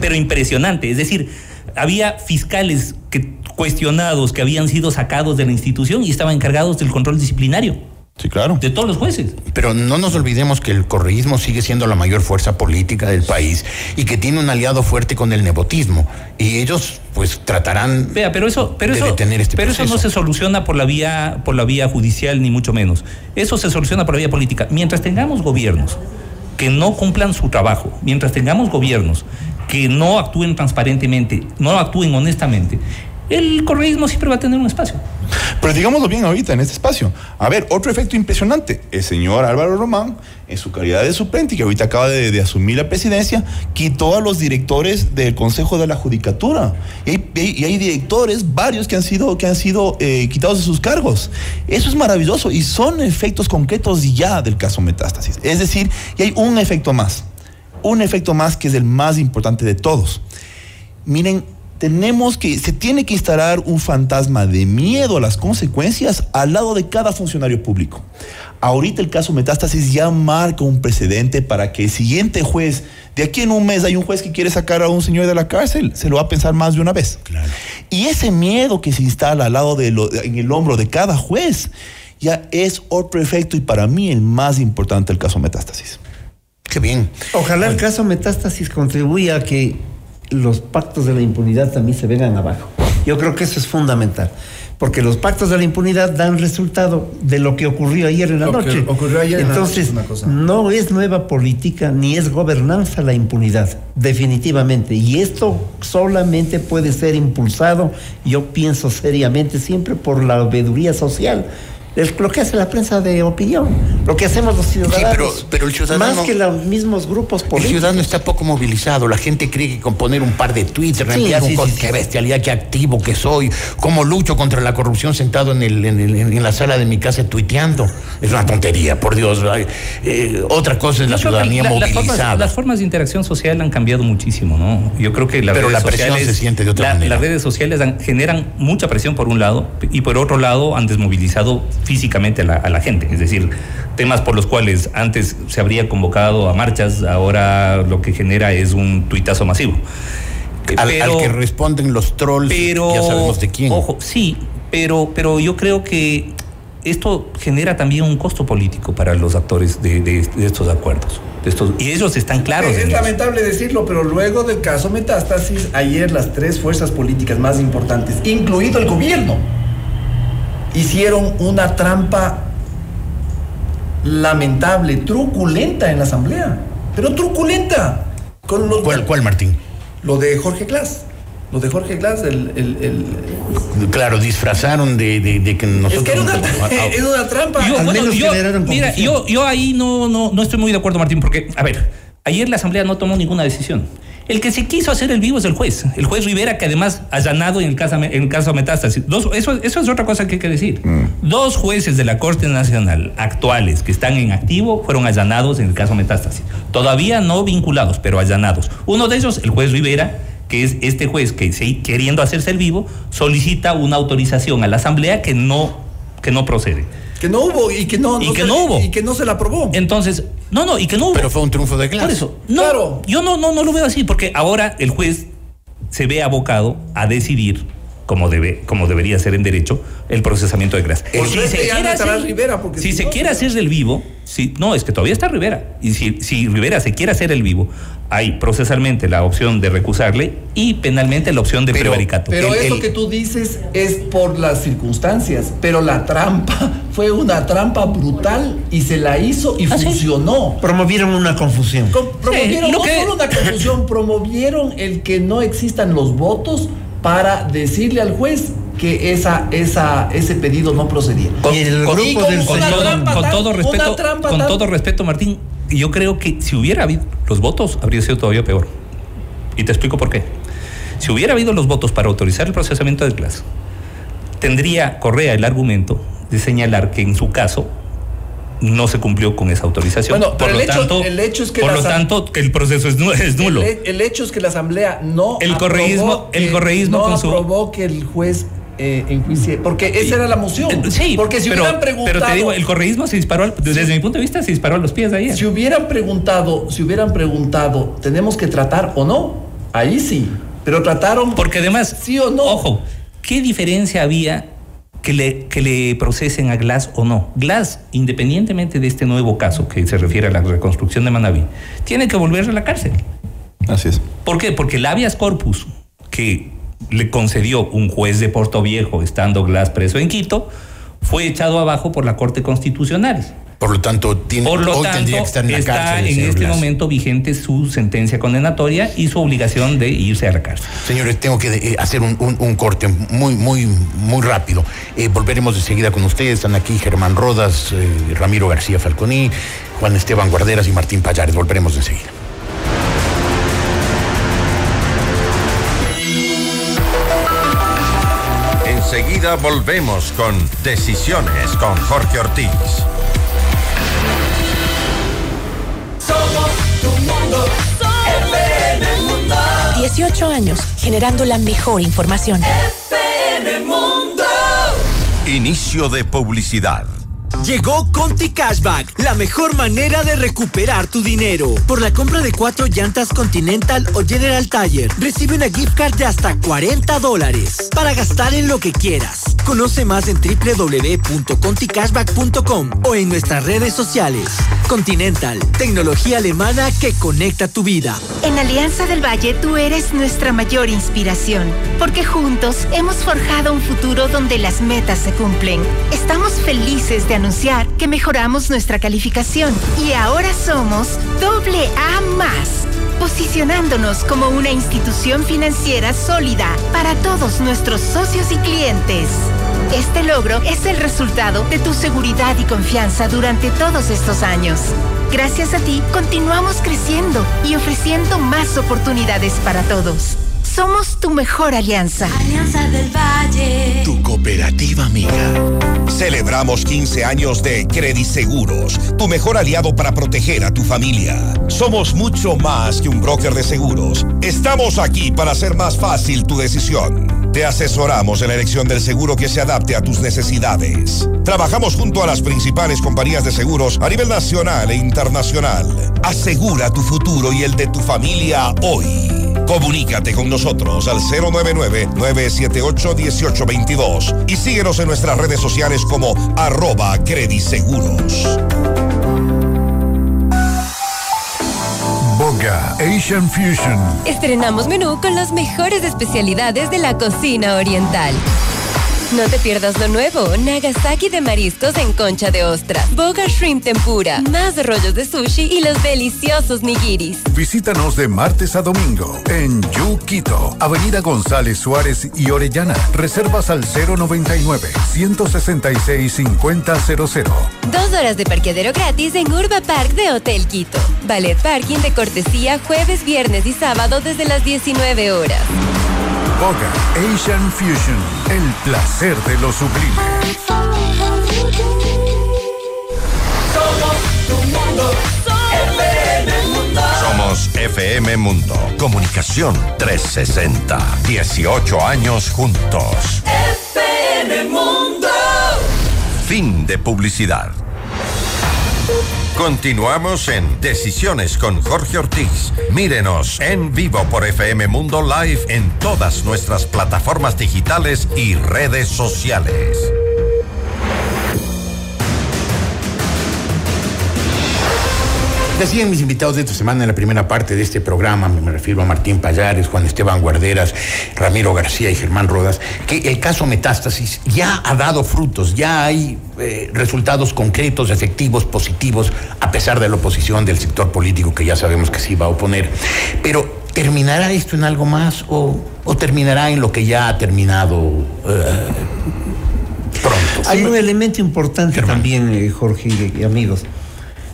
pero impresionante. Es decir, había fiscales que, cuestionados que habían sido sacados de la institución y estaban encargados del control disciplinario Sí, claro. de todos los jueces. Pero no nos olvidemos que el correísmo sigue siendo la mayor fuerza política del país y que tiene un aliado fuerte con el nepotismo. Y ellos, pues, tratarán. Vea, pero eso, pero de eso, detener este pero eso no se soluciona por la vía, por la vía judicial ni mucho menos. Eso se soluciona por la vía política. Mientras tengamos gobiernos que no cumplan su trabajo, mientras tengamos gobiernos que no actúen transparentemente, no actúen honestamente, el correísmo siempre va a tener un espacio. Pero digámoslo bien ahorita en este espacio. A ver, otro efecto impresionante. El señor Álvaro Román, en su calidad de suplente, que ahorita acaba de, asumir la presidencia, quitó a los directores del Consejo de la Judicatura. Y hay directores, varios que han sido, que han sido eh, quitados de sus cargos. Eso es maravilloso y son efectos concretos ya del caso Metástasis. Es decir, y hay un efecto más. Un efecto más que es el más importante de todos. Miren, tenemos que, se tiene que instalar un fantasma de miedo a las consecuencias al lado de cada funcionario público. Ahorita el caso Metástasis ya marca un precedente para que el siguiente juez, de aquí en un mes hay un juez que quiere sacar a un señor de la cárcel, se lo va a pensar más de una vez. Y ese miedo que se instala al lado de lo, en el hombro de cada juez, ya es otro efecto y para mí el más importante del caso Metástasis. Qué bien. Ojalá el caso Metástasis contribuya a que los pactos de la impunidad también se vengan abajo. Yo creo que eso es fundamental. Porque los pactos de la impunidad dan resultado de lo que ocurrió ayer en la Lo noche. ocurrió ayer en la noche Entonces, es una cosa. no es nueva política ni es gobernanza la impunidad, definitivamente. Y esto solamente puede ser impulsado, yo pienso seriamente, siempre por la veeduría social. Es lo que hace la prensa de opinión, lo que hacemos los ciudadanos. pero- pero el ciudadano- Más que los mismos grupos El políticos. ciudadano está poco movilizado. La gente cree que con poner un par de tweets, reenviar sí, un sí, sí. qué bestialidad, qué activo que soy, cómo lucho contra la corrupción sentado en, el, en, el- en la sala de mi casa tuiteando. Es una tontería, por Dios. Eh, otra cosa es la ciudadanía la- las, movilizada. formas, las formas de interacción social han cambiado muchísimo, ¿no? Yo creo que las Pero redes la presión sociales, se siente de otra la- manera. Las redes sociales generan mucha presión por un lado y por otro lado han desmovilizado físicamente a la, a la gente. Es decir, temas por los cuales antes se habría convocado a marchas, ahora lo que genera es un tuitazo masivo. Al, pero- al que responden los trolls, pero ya sabemos de quién. Ojo, sí, pero, pero yo creo que esto genera también un costo político para los actores de, de- de estos acuerdos. de estos, y ellos están claros. Es, es lamentable decirlo, pero luego del caso Metástasis, ayer las tres fuerzas políticas más importantes, incluido el gobierno, hicieron una trampa lamentable, truculenta en la asamblea. Pero truculenta. Con los, ¿Cuál, cuál, Martín? Lo de Jorge Glass. Lo de Jorge Glass, el... el- el- Claro, disfrazaron de, de- de que nosotros... Es que era una, [laughs] era una trampa. Yo, Al bueno, menos yo- generaron mira, yo, yo ahí no, no, no estoy muy de acuerdo, Martín, porque, a ver, ayer la Asamblea no tomó ninguna decisión. El que se quiso hacer el vivo es el juez, el juez Rivera, que además allanado en el caso, en el caso Metástasis. Dos, eso, eso es otra cosa que hay que decir. Dos jueces de la Corte Nacional actuales que están en activo fueron allanados en el caso Metástasis. Todavía no vinculados, pero allanados. Uno de ellos, el juez Rivera, que es este juez que queriendo hacerse el vivo, solicita una autorización a la Asamblea que no, que no procede. Que no hubo y que no, Y que se, no hubo. Y que no se la aprobó. Entonces, no, no, y que no hubo. Pero fue un triunfo de clase. Por eso, no, Claro. yo no, no, no lo veo así, porque ahora el juez se ve abocado a decidir, como, debe, como debería ser en derecho, el procesamiento de estará Rivera, porque si si se no- quiere hacer el vivo, si, no, es que todavía está Rivera. Y si, si Rivera se quiere hacer el vivo, hay procesalmente la opción de recusarle y penalmente la opción de Pero- prevaricato. Pero El- eso el- que tú dices es por las circunstancias, pero la trampa [laughs] fue una trampa brutal y se la hizo y ¿Ah, sí? funcionó. Promovieron una confusión. Promovieron no que- solo una confusión, promovieron el que no existan los votos para decirle al juez que esa, esa, ese pedido no procedía. Y el con- grupo con del con todo, trampa con tan- todo una respeto, trampa con todo respeto, Martín, yo creo que si hubiera habido los votos, habría sido todavía peor. Y te explico por qué. Si hubiera habido los votos para autorizar el procesamiento de clase, tendría Correa el argumento de señalar que en su caso no se cumplió con esa autorización. Bueno, pero por el lo hecho- tanto, el hecho es que por lo tanto que el proceso es, nu- es nulo. El, el hecho es que la asamblea no El correísmo- el que- correísmo no con su- aprobó que el juez eh, enjuicie, porque esa era la moción. Eh, Sí, porque si pero, hubieran preguntado, pero te digo, el correísmo se disparó, al- desde mi punto de vista, se disparó a los pies de ayer. si hubieran preguntado, si hubieran preguntado, tenemos que tratar o no, ahí sí, pero trataron Porque además, sí o no. ojo, ¿qué diferencia había que le, que le procesen a Glass o no? Glass, independientemente de este nuevo caso que se refiere a la reconstrucción de Manaví, tiene que volver a la cárcel. Así es. ¿Por qué? Porque el habeas corpus que le concedió un juez de Puerto Viejo estando Glass preso en Quito fue echado abajo por la Corte Constitucional. Por lo tanto, tiene, Por lo hoy tanto, tendría que estar en la está cárcel. el en este momento vigente su sentencia condenatoria y su obligación de irse a la cárcel. Señores, tengo que eh, hacer un, un- un corte muy, muy, muy rápido. Eh, volveremos enseguida con ustedes. Están aquí Germán Rodas, eh, Ramiro García Falconí, Juan Esteban Guarderas y Martín Payares. Volveremos enseguida. Enseguida volvemos con Decisiones con Jorge Ortiz. Mundo. FM Mundo. 18 años generando la mejor información. FM Mundo. Inicio de publicidad. Llegó Conti Cashback, la mejor manera de recuperar tu dinero. Por la compra de cuatro llantas Continental o General Tire, recibe una gift card de hasta 40 dólares para gastar en lo que quieras. Conoce más en www.conticashback.com o en nuestras redes sociales. Continental, tecnología alemana que conecta tu vida. En Alianza del Valle tú eres nuestra mayor inspiración, porque juntos hemos forjado un futuro donde las metas se cumplen. Estamos felices de anunciar que mejoramos nuestra calificación y ahora somos doble A más, posicionándonos como una institución financiera sólida para todos nuestros socios y clientes. Este logro es el resultado de tu seguridad y confianza durante todos estos años. Gracias a ti, continuamos creciendo y ofreciendo más oportunidades para todos. Somos tu mejor alianza. Alianza del Valle. Tu cooperativa amiga. Celebramos 15 años de Credit Seguros, tu mejor aliado para proteger a tu familia. Somos mucho más que un broker de seguros. Estamos aquí para hacer más fácil tu decisión. Te asesoramos en la elección del seguro que se adapte a tus necesidades. Trabajamos junto a las principales compañías de seguros a nivel nacional e internacional. Asegura tu futuro y el de tu familia hoy. Comunícate con nosotros al 099-978-1822 y síguenos en nuestras redes sociales como arroba crediseguros. Boga Asian Fusion. Estrenamos menú con las mejores especialidades de la cocina oriental. No te pierdas lo nuevo, Nagasaki de mariscos en concha de ostra, Boga Shrimp Tempura, más rollos de sushi y los deliciosos nigiris. Visítanos de martes a domingo en Yuquito, Avenida González Suárez y Orellana. Reservas al 099 166 5000. Dos horas de parqueadero gratis en Urba Park de Hotel Quito. Ballet Parking de cortesía jueves, viernes y sábado desde las 19 horas. Boga Asian Fusion, el placer de lo sublime. Somos tu mundo. FM Mundo. Somos FM Mundo. Comunicación 360. 18 años juntos. FM Mundo. Fin de publicidad. Continuamos en Decisiones con Jorge Ortiz. Mírenos en vivo por FM Mundo Live en todas nuestras plataformas digitales y redes sociales. Decían mis invitados de esta semana en la primera parte de este programa, me refiero a Martín Payares, Juan Esteban Guarderas, Ramiro García y Germán Rodas, que el caso Metástasis ya ha dado frutos, ya hay eh, resultados concretos, efectivos, positivos, a pesar de la oposición del sector político que ya sabemos que sí va a oponer. Pero, ¿terminará esto en algo más o, o terminará en lo que ya ha terminado eh, pronto? Hay un elemento importante también, eh, Jorge y amigos.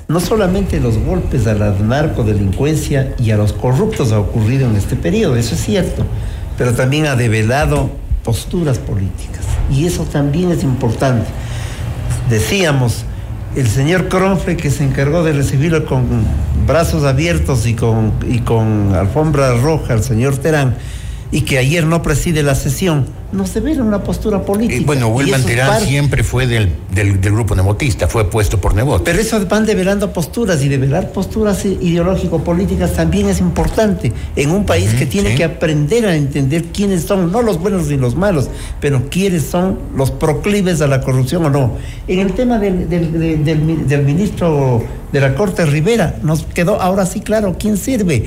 No solamente los golpes a la narcodelincuencia y a los corruptos ha ocurrido en este periodo, eso es cierto, pero también ha develado posturas políticas. Y eso también es importante. Decíamos, el señor Cronfle que se encargó de recibirlo con brazos abiertos y con, y con alfombra roja al señor Terán, y que ayer no preside la sesión, nos devela una postura política. Eh, bueno, Y Wilman eso es Terán siempre fue del, del, del grupo Nebotista, fue puesto por Nebot. Pero eso van develando posturas y develar posturas ideológico-políticas también es importante en un país que tiene sí. que aprender a entender quiénes son, no los buenos ni los malos, pero quiénes son los proclives a la corrupción o no. En el tema del, del- del ministro de la Corte Rivera, nos quedó ahora sí claro quién sirve.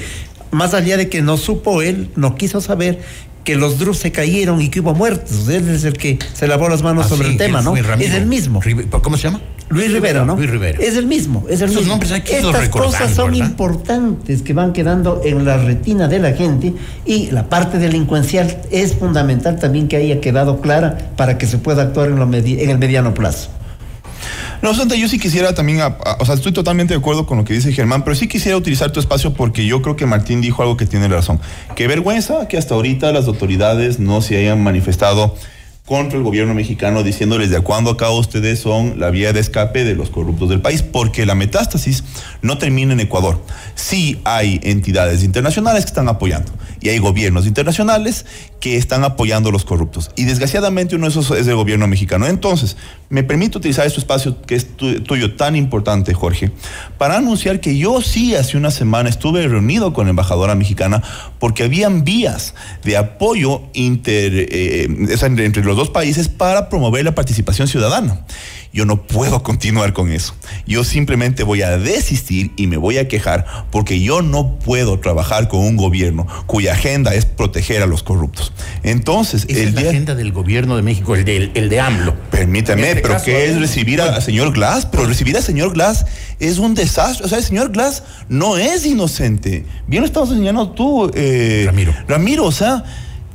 Más allá de que no supo él, no quiso saber que los Drus se cayeron y que hubo muertos. Él es el que se lavó las manos Ah, sobre sí, el tema, ¿no? Ramiro. Es el mismo. ¿Cómo se llama? Luis Rivera, ¿no? Luis Rivera. Es el mismo, es el mismo. nombres hay que irlos Estas cosas son ¿verdad? importantes que van quedando en la retina de la gente y la parte delincuencial es fundamental también que haya quedado clara para que se pueda actuar en, lo medi- en el mediano plazo. No obstante, yo sí quisiera también, o sea, estoy totalmente de acuerdo con lo que dice Germán, pero sí quisiera utilizar tu espacio porque yo creo que Martín dijo algo que tiene razón. Qué vergüenza que hasta ahorita las autoridades no se hayan manifestado contra el gobierno mexicano diciéndoles de cuándo acá ustedes son la vía de escape de los corruptos del país, porque la metástasis no termina en Ecuador. Sí hay entidades internacionales que están apoyando y hay gobiernos internacionales que están apoyando a los corruptos. Y desgraciadamente uno de esos es el gobierno mexicano. Entonces, me permito utilizar este espacio que es tu- tuyo tan importante, Jorge, para anunciar que yo sí hace una semana estuve reunido con la embajadora mexicana porque habían vías de apoyo eh, entre, entre los dos países para promover la participación ciudadana. Yo no puedo continuar con eso. Yo simplemente voy a desistir y me voy a quejar porque yo no puedo trabajar con un gobierno cuya agenda es proteger a los corruptos. Entonces, Esa el es la día... agenda del gobierno de México, el de, el de AMLO. Permítame, este pero ¿qué es recibir a- al señor Glass? Pero recibir al señor Glass es un desastre. O sea, el señor Glass no es inocente. Bien lo estabas enseñando tú, eh, Ramiro. Ramiro, o sea,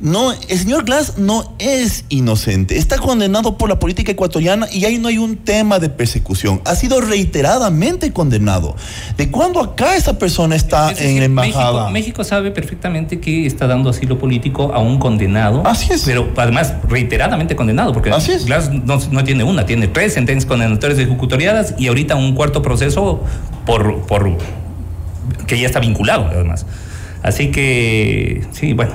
no, el señor Glass no es inocente. Está condenado por la política ecuatoriana y ahí no hay un tema de persecución. Ha sido reiteradamente condenado. ¿De cuándo acá esa persona está Es en la embajada? México, México sabe perfectamente que está dando asilo político a un condenado. Así es. Pero además reiteradamente condenado, porque Así es. Glass no, no tiene una, tiene tres sentencias condenatorias ejecutoriadas y ahorita un cuarto proceso por, por que ya está vinculado, además. Así que, sí, bueno.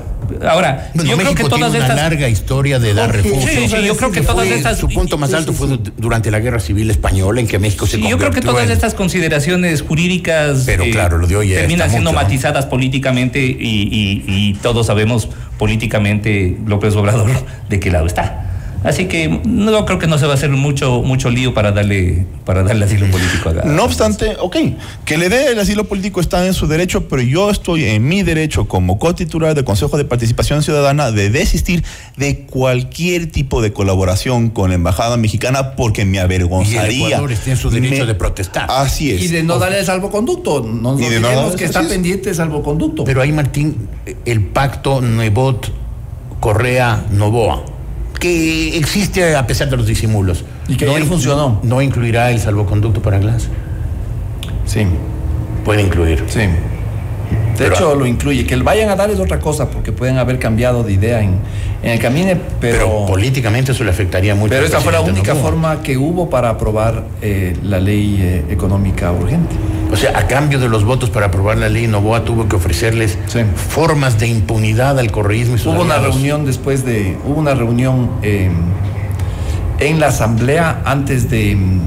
Ahora, Bueno, yo México creo que todas tiene una estas. larga historia de dar Sí, refugio. sí, sí, yo creo que todas Fue- estas- Su punto más alto fue du- durante la Guerra Civil Española, en que México se Sí, yo convirtió creo que todas en- estas consideraciones jurídicas Pero claro, lo de hoy terminan siendo mucho, ¿no? matizadas políticamente y, y- y todos sabemos políticamente López Obrador de qué lado está. Así que no creo que no se va a hacer mucho mucho lío para darle para darle asilo político a No obstante, ok, que le dé el asilo político está en su derecho, pero yo estoy en mi derecho como cotitular del Consejo de Participación Ciudadana de desistir de cualquier tipo de colaboración con la embajada mexicana porque me Y el avergonzaría. Ecuador está en su derecho Me- de protestar. Así es. Y de no darle el salvoconducto. No Y de no olvidemos darle- que está es. pendiente el salvoconducto. Pero ahí, Martín, el pacto Nuevot Correa Novoa, que existe a pesar de los disimulos. Y que ayer in- funcionó. No incluirá el salvoconducto para Glass. Sí, Puede incluir. sí. De Pero- hecho, lo incluye. Que le vayan a dar es otra cosa, porque pueden haber cambiado de idea en, en el camino, Pero, pero... políticamente eso le afectaría mucho. Pero al esta fue la única forma que hubo para aprobar eh, la ley eh, económica urgente. O sea, a cambio de los votos para aprobar la ley, Novoa tuvo que ofrecerles formas de impunidad al correísmo y sus Hubo una reunión después de, hubo una reunión eh, en la asamblea antes de, mm,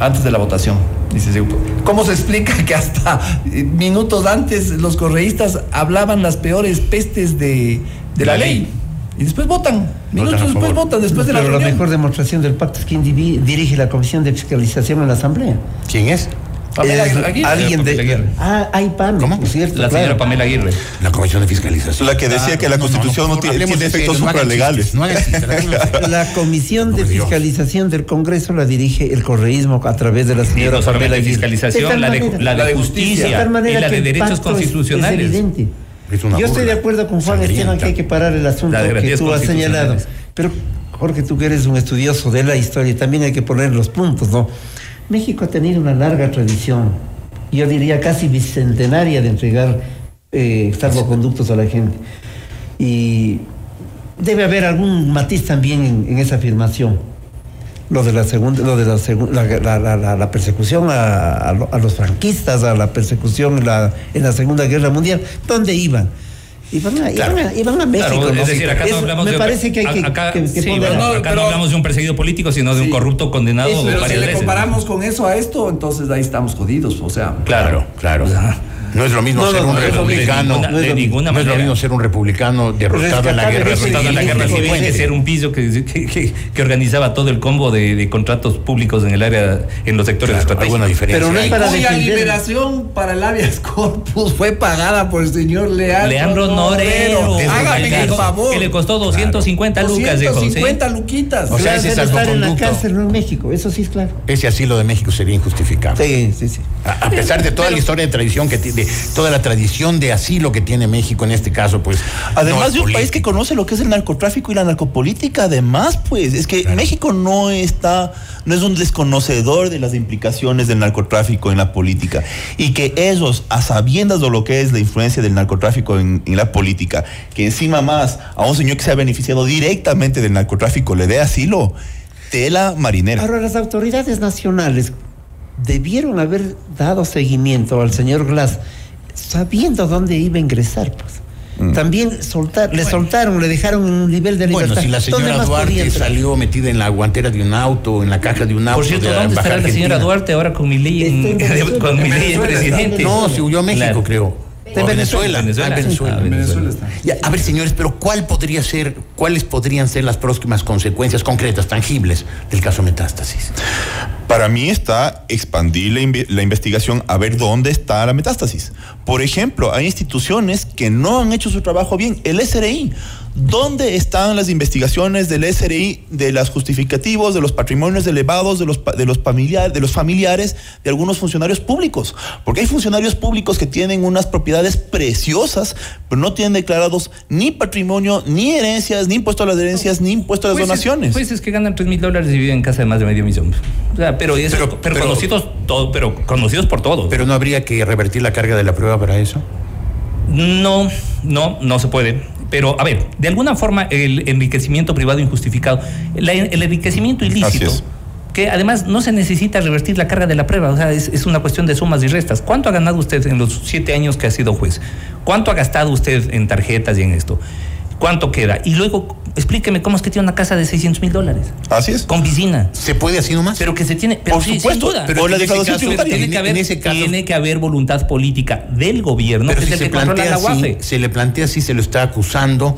antes de la votación. Dice, se- ¿cómo se explica [laughs] que hasta eh, minutos antes los correístas hablaban las peores pestes de, de la La ley? ley. Y después votan, minutos después favor. votan, después de la Pero la reunión. mejor demostración del pacto es quien dirige la comisión de fiscalización en la asamblea. ¿Quién es? Pamela Es Aguirre. alguien de. Aguirre. Ah, hay PAM. ¿Cómo? cierto, La señora claro. Pamela Aguirre. La comisión de fiscalización. La que decía que la Constitución no, tiene, efectos supralegales. No. [laughs] La comisión de fiscalización del Congreso la dirige el correísmo a través de la señora Pamela Aguirre. fiscalización, la de, manera- la de justicia de y la de derechos constitucionales. Es evidente. Es Yo estoy de acuerdo con Juan sangrienta. Esteban que hay que parar el asunto que tú has señalado. Pero, Jorge, tú que eres un estudioso de la historia, también hay que poner los puntos, ¿no? México ha tenido una larga tradición, yo diría casi bicentenaria, de entregar eh, salvoconductos a la gente. Y debe haber algún matiz también en, esa afirmación. Lo de la segunda, de la, la, persecución a, a lo- a los franquistas, a la persecución en la Segunda Guerra Mundial, ¿dónde iban? A, iban a, iban a México. Claro, ¿no? es decir, acá no hablamos de, parece que hay que, acá, que- que sí, poner- bueno, No, acá pero- no hablamos de un perseguido político, sino de un Sí. corrupto condenado Pero si le veces. comparamos con eso a esto, entonces ahí estamos jodidos. O sea, Claro, Claro. No es lo mismo No, ser no, un no, de republicano. ninguna- de ninguna no es lo mismo ser un republicano derrotado en la guerra de la civil, que puede. ser un piso que, que, que- que organizaba todo el combo de, de contratos públicos en el área, en los sectores Claro, estratégicos. Pero no es para cuya liberación para el habeas corpus fue pagada por el señor Leandro, Leandro Norero, Hágame que el le- favor. que le costó 250 lucas, dijo, ¿sí? 250 luquitas. O sea, Claro, ese estar en la cárcel, no en México, eso sí es claro. Ese asilo de México sería injustificable. Sí, sí, sí. A pesar de toda la historia de tradición que tiene, toda la tradición de asilo que tiene México en este caso, pues. no Además es de un país que conoce lo que es el narcotráfico y la narcopolítica, además, pues, es que México no está, no es un desconocedor de las implicaciones del narcotráfico en la política. Y que ellos, a sabiendas de lo que es la influencia del narcotráfico en, en la política, que encima más a un señor que se ha beneficiado directamente del narcotráfico le dé asilo, tela marinera. Ahora, las autoridades nacionales debieron haber dado seguimiento al señor Glass sabiendo dónde iba a ingresar, pues. También soltar, le soltaron, le dejaron en un nivel de libertad. Bueno, si la ¿Dónde señora Duarte salió metida en la guantera de un auto, en la caja de un auto. Por cierto, de ¿dónde estará la señora? Duarte ahora con mi ley [laughs] con mi ley presidente? No, se huyó a México, Claro. creo. De Venezuela. Venezuela. Ah, Venezuela. Ah, Venezuela. está. Ya, a ver, señores, pero ¿cuál podría ser, cuáles podrían ser las próximas consecuencias concretas, tangibles del caso Metástasis? Para mí está expandir la, inve- la investigación a ver dónde está la metástasis. Por ejemplo, hay instituciones que no han hecho su trabajo bien. El SRI. ¿Dónde están las investigaciones del SRI de los justificativos, de los patrimonios elevados, de los, pa- de los, familiar- de los familiares de algunos funcionarios públicos? Porque hay funcionarios públicos que tienen unas propiedades preciosas, pero no tienen declarados ni patrimonio, ni herencias, ni impuesto a las herencias, ni impuesto a las Pues es- donaciones. Pues es que ganan 3 mil dólares y viven en casa de más de medio millón. O sea, pero, eso- Pero- pero, pero- conocidos todo, pero conocidos por todos. Pero no habría que revertir la carga de la prueba para eso. No, no, no se puede. Pero, a ver, de alguna forma el enriquecimiento privado injustificado, la- el enriquecimiento ilícito, que además no se necesita revertir la carga de la prueba, o sea, es, es una cuestión de sumas y restas. ¿Cuánto ha ganado usted en los siete años que ha sido juez? ¿Cuánto ha gastado usted en tarjetas y en esto? ¿Cuánto queda? Y luego explíqueme cómo es que tiene una casa de 600 mil dólares, Así es. con piscina. ¿Se puede así nomás? Pero que se tiene, pero Por sí, supuesto, sin duda. pero Pero la en ese declaración caso- tributaria. tiene que, haber, en ese caso- tiene que haber voluntad política del gobierno, Pero que si es el se que controla la UAFE. se le plantea así, se lo está acusando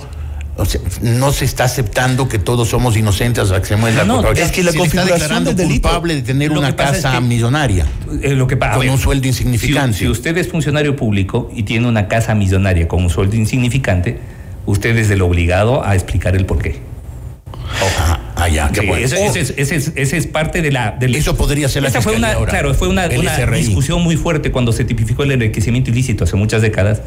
O sea, no se está aceptando que todos somos inocentes hasta que se muere la No, es que la Se configuración declarando del delito- culpable de tener Lo una pasa es casa que- millonaria. Eh, lo que pa- a Con ver, un sueldo insignificante. Si, si usted es funcionario público y tiene una casa millonaria con un sueldo insignificante, usted es el obligado a explicar el porqué. Ah, ya, qué Sí, bueno. ese, ese es, ese es- ese es parte de la. del- Eso podría ser la Esa fue una, ahora. Claro, fue una, una discusión muy fuerte cuando se tipificó el enriquecimiento ilícito hace muchas décadas.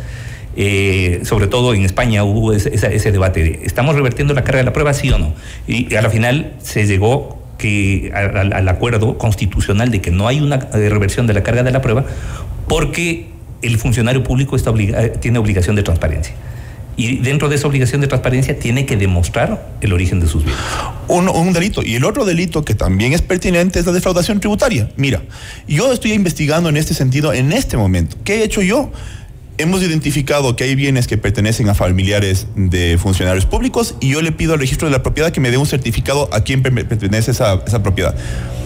Eh, sobre todo en España hubo ese, debate de, ¿estamos revertiendo la carga de la prueba, sí o no? Y, a la final se llegó que, a- al, al acuerdo constitucional de que no hay una eh, reversión de la carga de la prueba porque el funcionario público está obliga- eh, tiene obligación de transparencia. Y dentro de esa obligación de transparencia tiene que demostrar el origen de sus bienes. un, un delito. Y el otro delito que también es pertinente es la defraudación tributaria. Mira, yo estoy investigando en este sentido en este momento. ¿Qué he hecho yo? Hemos identificado que hay bienes que pertenecen a familiares de funcionarios públicos y yo le pido al registro de la propiedad que me dé un certificado a quién per- pertenece esa, esa propiedad.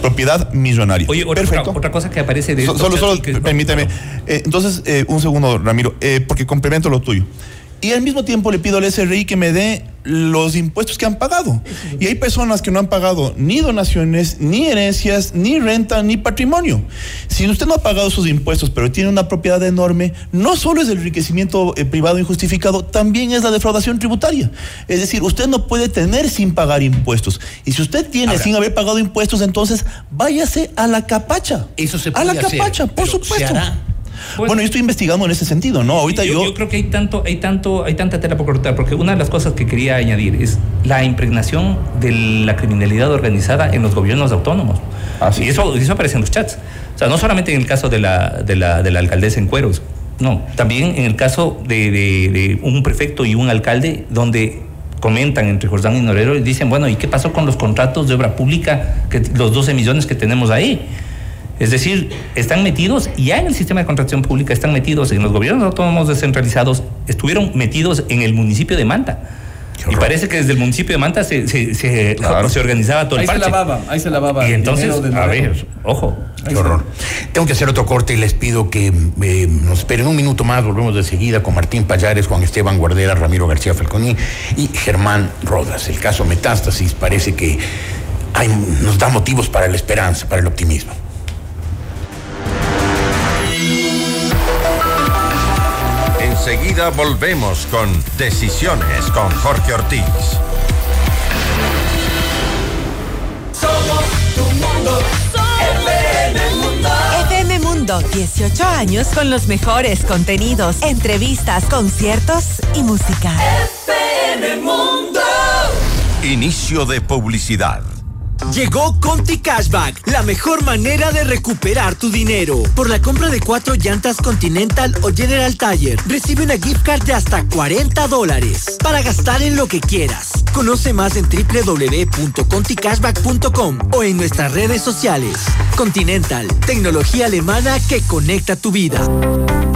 Propiedad millonaria. Oye, otra, otra- otra cosa que aparece de So- estos solo, solo, que- permíteme. Eh, entonces, eh, un segundo, Ramiro, eh, porque complemento lo tuyo. Y al mismo tiempo le pido al SRI que me dé los impuestos que han pagado. Y hay personas que no han pagado ni donaciones, ni herencias, ni renta, ni patrimonio. Si usted no ha pagado sus impuestos, pero tiene una propiedad enorme, no solo es el enriquecimiento eh, privado injustificado, también es la defraudación tributaria. Es decir, usted no puede tener sin pagar impuestos. Y si usted tiene sin haber pagado impuestos, entonces váyase a la capacha. Eso se A la puede hacer, capacha, por pero ¿se supuesto. Hará? bueno, yo estoy investigando en ese sentido, ¿no? Ahorita yo, yo, creo que hay tanto, hay tanto, hay tanta tela por cortar, porque una de las cosas que quería añadir es la impregnación de la criminalidad organizada en los gobiernos autónomos. y eso, eso aparece en los chats. O sea, no solamente en el caso de la, de la, de la alcaldesa en Cueros, no, también en el caso de, de- de un prefecto y un alcalde donde comentan entre Jordán y Norero y dicen, bueno, ¿y qué pasó con los contratos de obra pública, que, los 12 millones que tenemos ahí? Es decir, están metidos ya en el sistema de contratación pública, están metidos en los gobiernos autónomos descentralizados, estuvieron metidos en el municipio de Manta. Y parece que desde el municipio de Manta se, se, se- se organizaba todo Ahí el se parche. lavaba, ahí se lavaba. Y entonces, a ver, ojo. Qué horror. Tengo que hacer otro corte y les pido que eh, nos esperen un minuto más. Volvemos de seguida con Martín Payares, Juan Esteban Guardera, Ramiro García Falconi y Germán Rodas. El caso Metástasis parece que hay- nos da motivos para la esperanza, para el optimismo. Enseguida volvemos con Decisiones con Jorge Ortiz. Somos tu mundo. FM Mundo. FM Mundo, 18 años con los mejores contenidos, entrevistas, conciertos y música. FM Mundo. Inicio de publicidad. Llegó Conti Cashback, la mejor manera de recuperar tu dinero. Por la compra de cuatro llantas Continental o General Tire, recibe una gift card de hasta 40 dólares para gastar en lo que quieras. Conoce más en www.conticashback.com o en nuestras redes sociales. Continental, tecnología alemana que conecta tu vida.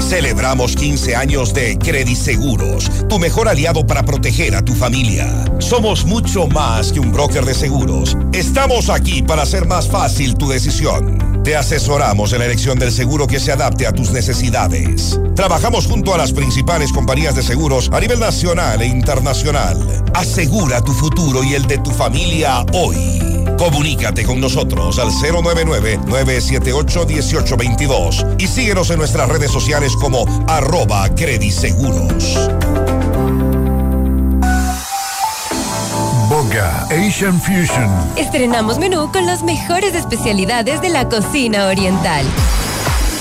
Celebramos 15 años de Credit Seguros, tu mejor aliado para proteger a tu familia. Somos mucho más que un broker de seguros. Aquí para hacer más fácil tu decisión. Te asesoramos en la elección del seguro que se adapte a tus necesidades. Trabajamos junto a las principales compañías de seguros a nivel nacional e internacional. Asegura tu futuro y el de tu familia hoy. Comunícate con nosotros al 099-978-1822 y síguenos en nuestras redes sociales como arroba crediseguros. Asian Fusion. Estrenamos menú con las mejores especialidades de la cocina oriental.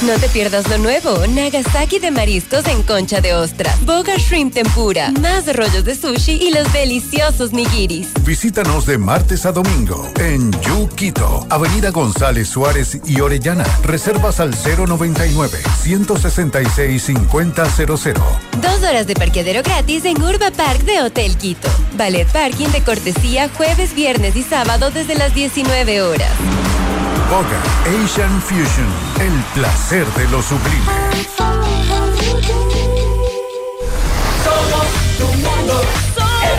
No te pierdas lo nuevo, Nagasaki de mariscos en concha de ostra, Boga Shrimp Tempura, más rollos de sushi y los deliciosos nigiris. Visítanos de martes a domingo en Yuquito, Avenida González Suárez y Orellana. Reservas al 099-166-5000. Dos horas de parqueadero gratis en Urba Park de Hotel Quito. Ballet Parking de cortesía jueves, viernes y sábado desde las 19 horas. Boga Asian Fusion. El placer de lo sublime. Somos tu mundo.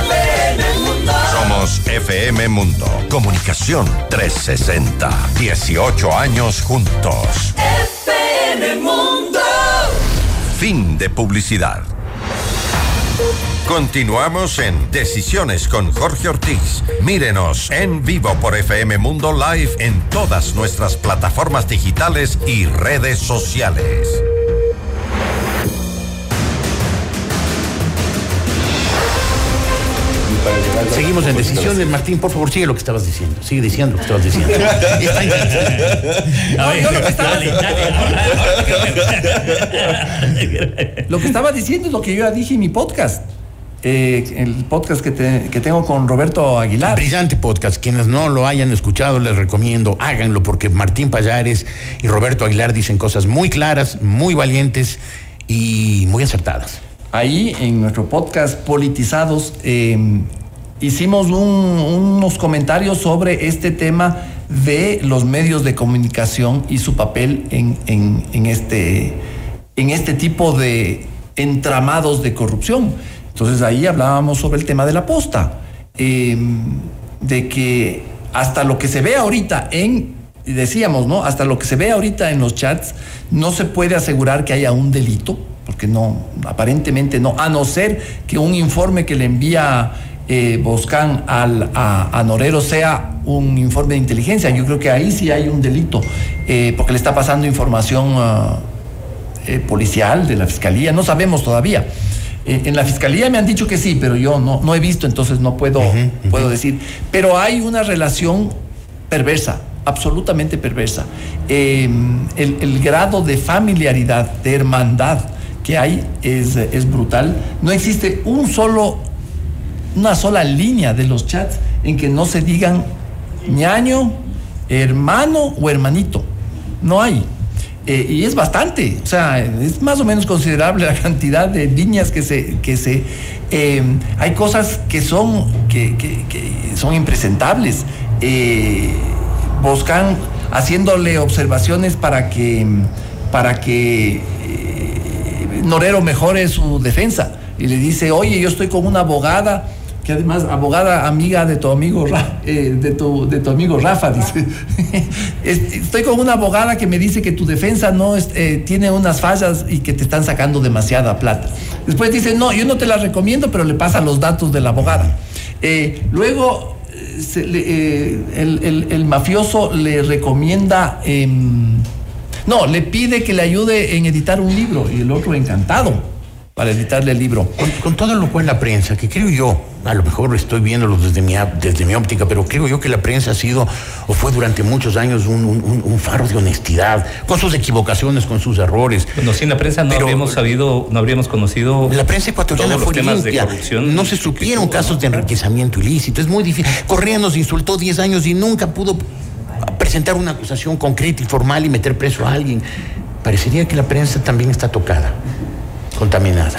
FM Mundo. Somos FM Mundo. Comunicación 360. 18 años juntos. FM Mundo. Fin de publicidad. Continuamos en Decisiones con Jorge Ortiz. Mírenos en vivo por FM Mundo Live en todas nuestras plataformas digitales y redes sociales. Seguimos en decisiones. Martín, por favor, sigue lo que estabas diciendo. Sigue diciendo lo que estabas diciendo. [laughs] No, lo que estaba [laughs] Lo que estaba diciendo es lo que yo ya dije en mi podcast. Eh, el podcast que, te- que tengo con Roberto Aguilar. Brillante podcast. Quienes no lo hayan escuchado, les recomiendo, háganlo, porque Martín Payares y Roberto Aguilar dicen cosas muy claras, muy valientes y muy acertadas. Ahí en nuestro podcast Politizados eh, hicimos un- unos comentarios sobre este tema de los medios de comunicación y su papel en, en- en este, en este tipo de entramados de corrupción. Entonces ahí hablábamos sobre el tema de la posta, eh, de que hasta lo que se ve ahorita en, decíamos, ¿no? Hasta lo que se ve ahorita en los chats, no se puede asegurar que haya un delito, porque no, aparentemente no, a no ser que un informe que le envía eh, Boscán al, a, a Norero sea un informe de inteligencia. Yo creo que ahí sí hay un delito, eh, porque le está pasando información ah, eh, policial de la fiscalía, no sabemos todavía. Eh, en la fiscalía me han dicho que sí, pero yo no, no he visto, entonces no puedo, puedo decir. Pero hay una relación perversa, absolutamente perversa. Eh, el, el grado de familiaridad, de hermandad que hay es, es brutal. No existe un solo, una sola línea de los chats en que no se digan ñaño, hermano o hermanito. No hay. Eh, y es bastante, o sea, es más o menos considerable la [laughs] cantidad de líneas que se... Que se eh, hay cosas que son, que, que- son impresentables. Eh, haciéndole observaciones para que, para que eh, Norero mejore su defensa. Y le dice, oye, yo estoy con una abogada que además abogada amiga de tu amigo eh, de, tu, de tu amigo Rafa dice. [laughs] "Es- estoy con una abogada que me dice que tu defensa no eh, tiene unas fallas y que te están sacando demasiada plata. Después dice no yo no te la recomiendo pero le pasa los datos de la abogada Eh, luego el- el mafioso le recomienda em, no le pide que le ayude en editar un libro y el otro encantado para editarle el libro. Con, con todo lo cual la prensa, que creo yo, a lo mejor estoy viéndolo desde mi, desde mi óptica, pero creo yo que la prensa ha sido o fue durante muchos años un, un- un- un faro de honestidad, con sus equivocaciones, con sus errores. Bueno, sin la prensa no Pero- habríamos sabido, no habríamos conocido. La prensa ecuatoriana todos los fue temas de limpia. corrupción. No se supieron casos de enriquecimiento ilícito. Es muy difícil. Correa nos insultó 10 años y nunca pudo presentar una acusación concreta y formal y meter preso a alguien. Parecería que la prensa también está tocada, contaminada.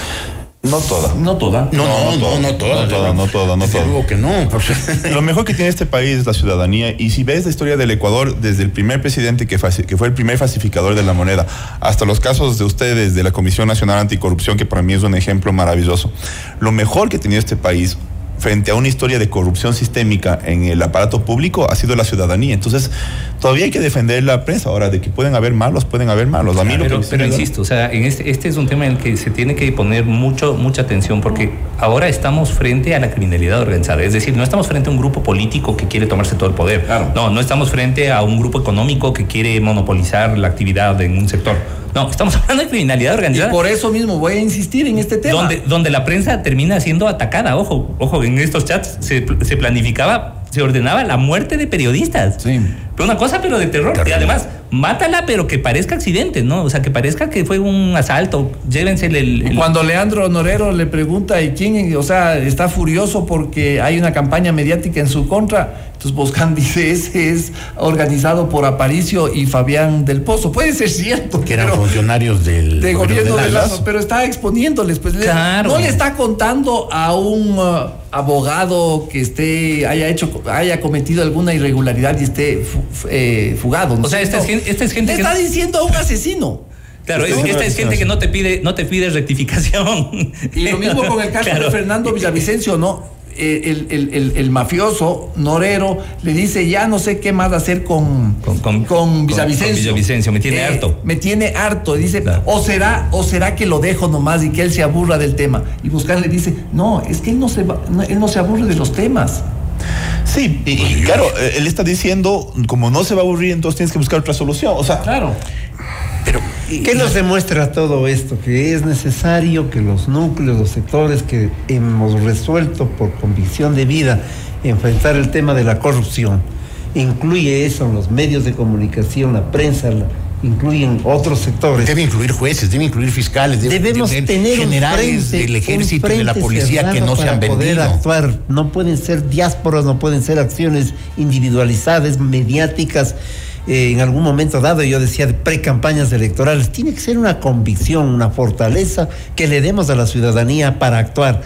No toda. no toda No, no, no, no, toda. No toda, no toda, no toda. que no. pues. [laughs] Lo mejor que tiene este país es la ciudadanía y si ves la historia del Ecuador desde el primer presidente que, que fue el primer falsificador de la moneda hasta los casos de ustedes de la Comisión Nacional Anticorrupción que para mí es un ejemplo maravilloso, lo mejor que tenía este país frente a una historia de corrupción sistémica en el aparato público ha sido la ciudadanía. Entonces, todavía hay que defender la prensa ahora de que pueden haber malos, pueden haber malos. A mí lo pero, que pero insisto, o sea, en este, este es un tema en el que se tiene que poner mucho, mucha atención porque ahora estamos frente a la criminalidad organizada. Es decir, no estamos frente a un grupo político que quiere tomarse todo el poder. No, no estamos frente a un grupo económico que quiere monopolizar la actividad en un sector. No, estamos hablando de criminalidad y organizada. por eso mismo voy a insistir en este tema donde, donde la prensa termina siendo atacada. Ojo, ojo, en estos chats se, se planificaba, se ordenaba la muerte de periodistas. Sí. Pero una cosa, pero de terror. Y además, mátala, pero que parezca accidente, ¿no? O sea, que parezca que fue un asalto. Llévensele el. el- Cuando Leandro Norero le pregunta, ¿y quién? O sea, está furioso porque hay una campaña mediática en su contra. Entonces Boscan [laughs] dice, ese es organizado por Aparicio y Fabián del Pozo. Puede ser cierto. que eran pero- funcionarios del de gobierno de Lazo. Lazo, pero está exponiéndoles, pues Claro. no le está contando a un uh, abogado que esté, haya hecho, haya cometido alguna irregularidad y esté eh, fugado. ¿no? O sea, esta es esta es gente le que está no- diciendo a un asesino. Claro, es- esta es gente que no te pide, no te pide rectificación. Y lo mismo con el caso Claro. de Fernando Villavicencio, ¿no? eh, el, el- el- el mafioso Norero le dice ya no sé qué más hacer con, con, Villavicencio. con Villavicencio, me tiene Eh, harto. Me tiene harto. Y dice, o será, o será que lo dejo nomás y que él se aburra del tema. Y Buscán le dice, no, es que él no se va- no, él no se aburre de los temas. Sí, y, y claro, él está diciendo, como no se va a aburrir, entonces tienes que buscar otra solución. O sea, claro. ¿Qué nos demuestra todo esto? Que es necesario que los núcleos, los sectores que hemos resuelto por convicción de vida enfrentar el tema de la corrupción, incluye eso en los medios de comunicación, la prensa, la- incluyen otros sectores. Debe incluir jueces, debe incluir fiscales, debe- Debemos debe- tener generales frente, del ejército y de la policía que no se han poder vendido. actuar. No pueden ser diásporas, no pueden ser acciones individualizadas, mediáticas. eh, en algún momento dado, yo decía de pre-campañas electorales, tiene que ser una convicción, una fortaleza que le demos a la ciudadanía para actuar.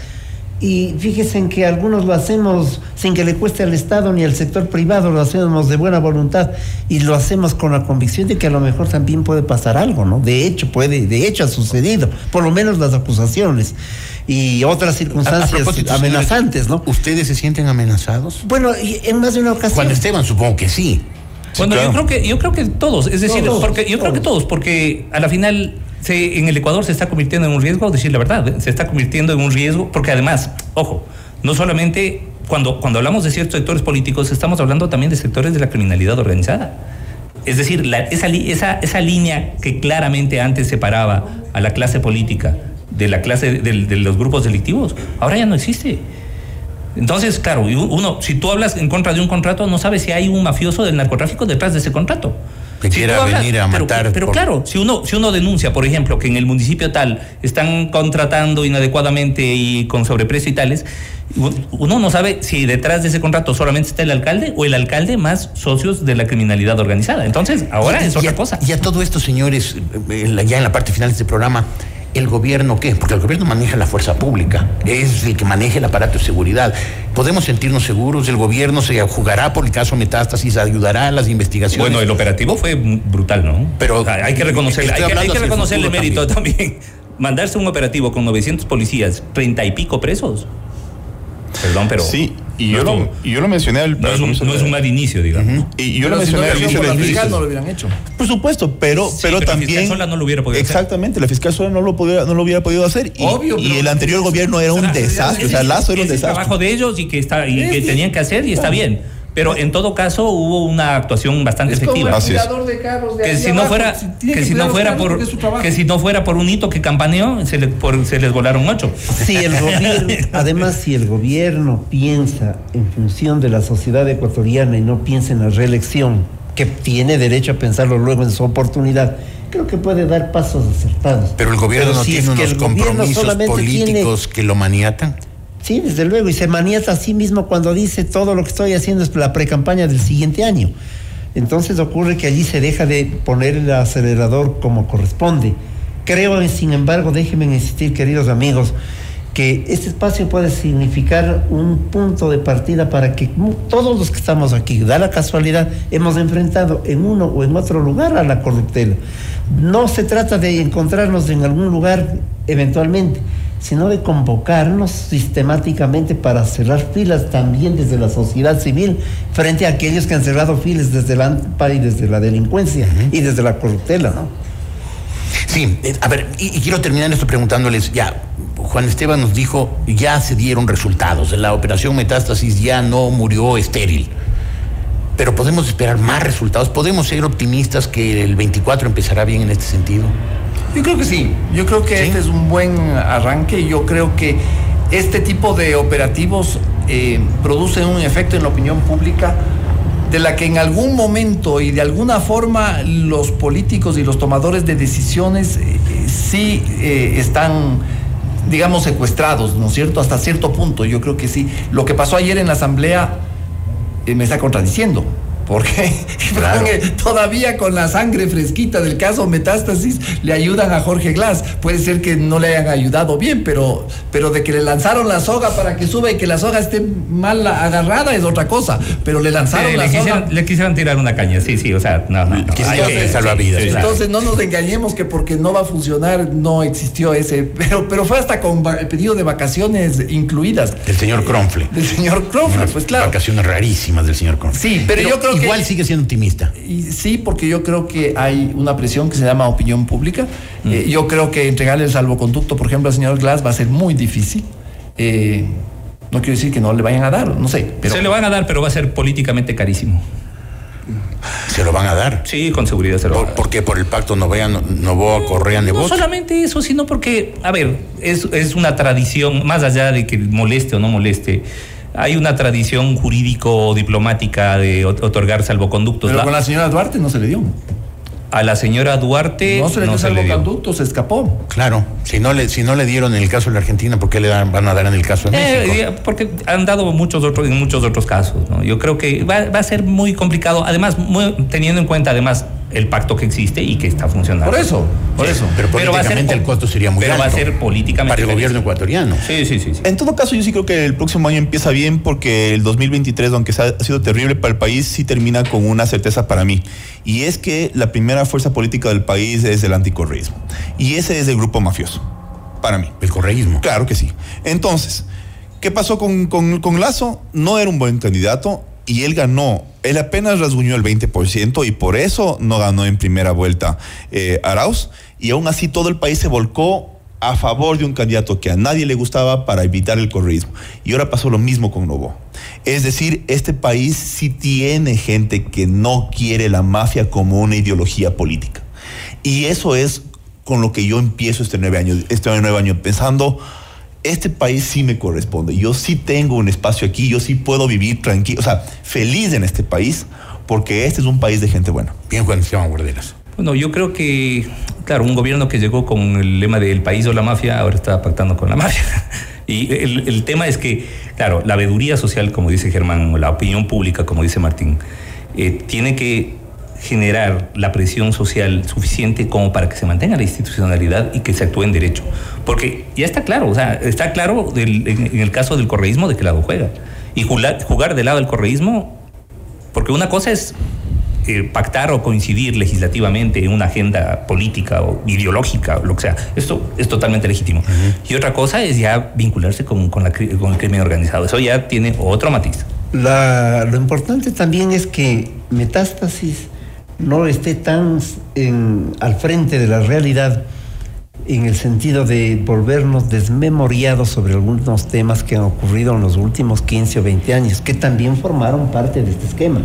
Y fíjense en que algunos lo hacemos sin que le cueste al Estado ni al sector privado, lo hacemos de buena voluntad y lo hacemos con la convicción de que a lo mejor también puede pasar algo, ¿no? De hecho, puede, de hecho ha sucedido, por lo menos las acusaciones y otras A- a circunstancias amenazantes, ¿no? ¿Ustedes se sienten amenazados? Bueno, y en más de una ocasión. Juan Esteban, supongo que sí. Bueno, yo creo que yo creo que todos, es decir, Todos, porque yo creo que todos, porque a la final se, en el Ecuador se está convirtiendo en un riesgo, decir la verdad, se está convirtiendo en un riesgo, porque además, ojo, no solamente cuando cuando hablamos de ciertos sectores políticos estamos hablando también de sectores de la criminalidad organizada. Es decir, esa, esa, esa línea que claramente antes separaba a la clase política de la clase del- de los grupos delictivos, ahora ya no existe. Entonces, claro, uno, si tú hablas en contra de un contrato, no sabes si hay un mafioso del narcotráfico detrás de ese contrato. Que Si quiera hablas- venir a pero- matar Pero, por- claro, si uno, si uno denuncia, por ejemplo, que en el municipio tal están contratando inadecuadamente y con sobreprecio y tales, uno no sabe si detrás de ese contrato solamente está el alcalde o el alcalde más socios de la criminalidad organizada. Entonces, ahora Y- es y otra a- cosa. Y a todo esto, señores, eh, eh, ya en la parte final de este programa, ¿el gobierno qué? Porque el gobierno maneja la fuerza pública, es el que maneja el aparato de seguridad. ¿Podemos sentirnos seguros? ¿El gobierno se jugará por el caso Metástasis? ¿Ayudará a las investigaciones? Bueno, el operativo fue brutal, ¿no? Pero hay que reconocerle, hay que, hay reconocerle mérito [laughs] también. Mandarse un operativo con 900 policías, 30 y pico presos. Perdón, pero. Sí, y yo, no lo, estuvo- y yo lo mencioné al no es un, no es un mal inicio, digamos. Y yo lo Pero si no mencioné al inicio del la fiscal, no lo hubieran hecho. Por supuesto, pero, Sí, pero pero la también. fiscal sola no lo hubiera podido hacer. Exactamente, la fiscal sola no lo, podía, no lo hubiera podido hacer. Y, Obvio, y pero- el anterior gobierno era un desastre. O sea, Lazo era un es el desastre. trabajo de ellos y que, está, y que Es- tenían que hacer y está bien. Pero en todo caso hubo una actuación bastante Es como efectiva. el Así es. cuidador de carros de que si no fuera si que si no fuera por porque es su trabajo. que si no fuera por un hito que campaneó se le, por- se les volaron ocho Si el [laughs] gobierno, además, si el gobierno piensa en función de la sociedad ecuatoriana y no piensa en la reelección, que tiene derecho a pensarlo luego en su oportunidad, creo que puede dar pasos acertados. Pero el gobierno Pero no si tiene es que unos el gobierno compromisos tiene- políticos que lo maniatan. Sí, desde luego, y se maniata a sí mismo cuando dice todo lo que estoy haciendo es la precampaña del siguiente año. Entonces ocurre que allí se deja de poner el acelerador como corresponde. Creo, sin embargo, déjenme insistir, queridos amigos, que este espacio puede significar un punto de partida para que todos los que estamos aquí, da la casualidad, hemos enfrentado en uno o en otro lugar a la corruptela. No se trata de encontrarnos en algún lugar eventualmente, sino de convocarnos sistemáticamente para cerrar filas también desde la sociedad civil frente a aquellos que han cerrado filas desde la AMPA y desde la delincuencia y desde la corruptela, ¿no? Sí, eh, a ver, y, y quiero terminar esto preguntándoles, ya, Juan Esteban nos dijo, ya se dieron resultados, la operación Metástasis ya no murió estéril, pero podemos esperar más resultados, podemos ser optimistas que el 24 empezará bien en este sentido. Yo creo que sí. Yo creo que este es un buen arranque yo creo que este tipo de operativos eh, producen un efecto en la opinión pública de la que en algún momento y de alguna forma los políticos y los tomadores de decisiones eh, eh, sí eh, están digamos secuestrados, ¿no es cierto? Hasta cierto punto, yo creo que sí. Lo que pasó ayer en la asamblea me está contradiciendo. [laughs] Porque todavía con la sangre fresquita del caso Metástasis le ayudan a Jorge Glass. Puede ser que no le hayan ayudado bien, pero, pero de que le lanzaron la soga para que suba y que la soga esté mal agarrada es otra cosa. Pero le lanzaron Eh, la le, soga. quisieron, le quisieron tirar una caña, sí, sí, o sea, no, no. no. Que salvavidas, sí. Entonces no nos engañemos que porque no va a funcionar no existió ese, pero, pero fue hasta con el pedido de vacaciones incluidas. El señor Cronfle. Del señor Cronfle, pues claro. Vacaciones rarísimas del señor Cronfle. Sí, pero yo creo que- Igual sigue siendo optimista. Y sí, porque yo creo que hay una presión que se llama opinión pública. Mm. Eh, yo creo que entregarle el salvoconducto, por ejemplo, al señor Glass va a ser muy difícil. Eh, no quiero decir que no le vayan a dar, no sé. Pero Se le van a dar, pero va a ser políticamente carísimo. Se lo van a dar. Sí, con seguridad se lo van a ¿Por, dar. por qué? Por el pacto no, Novoa, Correa, No Nebot. solamente eso, sino porque, a ver, es, es una tradición, más allá de que moleste o no moleste, hay una tradición jurídico-diplomática de ot- otorgar salvoconductos. pero con la señora Duarte no se le dio. A la señora Duarte No se le dio se le dio. salvoconducto, se escapó. Claro, si no le, si no le dieron en el caso de la Argentina, ¿por qué le dan- van a dar en el caso de Eh, México? eh, porque han dado muchos otros, en muchos otros casos. ¿no? Yo creo que va, va a ser muy complicado, además, muy- teniendo en cuenta además el pacto que existe y que está funcionando. Por eso, por eso. Pero Pero ser políticamente po- el costo sería muy pero alto. va a ser políticamente Para el gobierno ecuatoriano. Sí, sí, sí. sí. En todo caso, yo sí creo que el próximo año empieza bien porque el 2023, aunque sea- ha sido terrible para el país, sí termina con una certeza para mí. Y es que la primera fuerza política del país es el anticorreísmo. Y ese es el grupo mafioso, para mí. El correísmo. Claro que sí. Entonces, ¿qué pasó con, con, con Lazo? No era un buen candidato y él ganó. Él apenas rasguñó el 20% y por eso no ganó en primera vuelta eh, Arauz. Y aún así todo el país se volcó a favor de un candidato que a nadie le gustaba para evitar el correísmo. Y ahora pasó lo mismo con Novo. Es decir, este país sí tiene gente que no quiere la mafia como una ideología política. Y eso es con lo que yo empiezo este nueve año, este nuevo año pensando, este país sí me corresponde. Yo sí tengo un espacio aquí, yo sí puedo vivir tranquilo, o sea, feliz en este país, porque este es un país de gente buena. Bien, Juan Esteban Guarderas. Bueno, yo creo que, claro, un gobierno que llegó con el lema del país o la mafia, ahora está pactando con la mafia. [laughs] Y el, el tema es que, claro, la veeduría social, como dice Germán, o la opinión pública, como dice Martín, eh, tiene que generar la presión social suficiente como para que se mantenga la institucionalidad y que se actúe en derecho. Porque ya está claro, o sea, está claro del- en, en el caso del correísmo de qué lado juega. Y jugar, jugar del lado del correísmo, porque una cosa es eh, pactar o coincidir legislativamente en una agenda política o ideológica, o lo que sea. Esto es totalmente legítimo. Y otra cosa es ya vincularse con, con la con el crimen organizado. Eso ya tiene otro matiz. La- lo importante también es que Metástasis no esté tan en- al frente de la realidad en el sentido de volvernos desmemoriados sobre algunos temas que han ocurrido en los últimos 15 o 20 años, que también formaron parte de este esquema.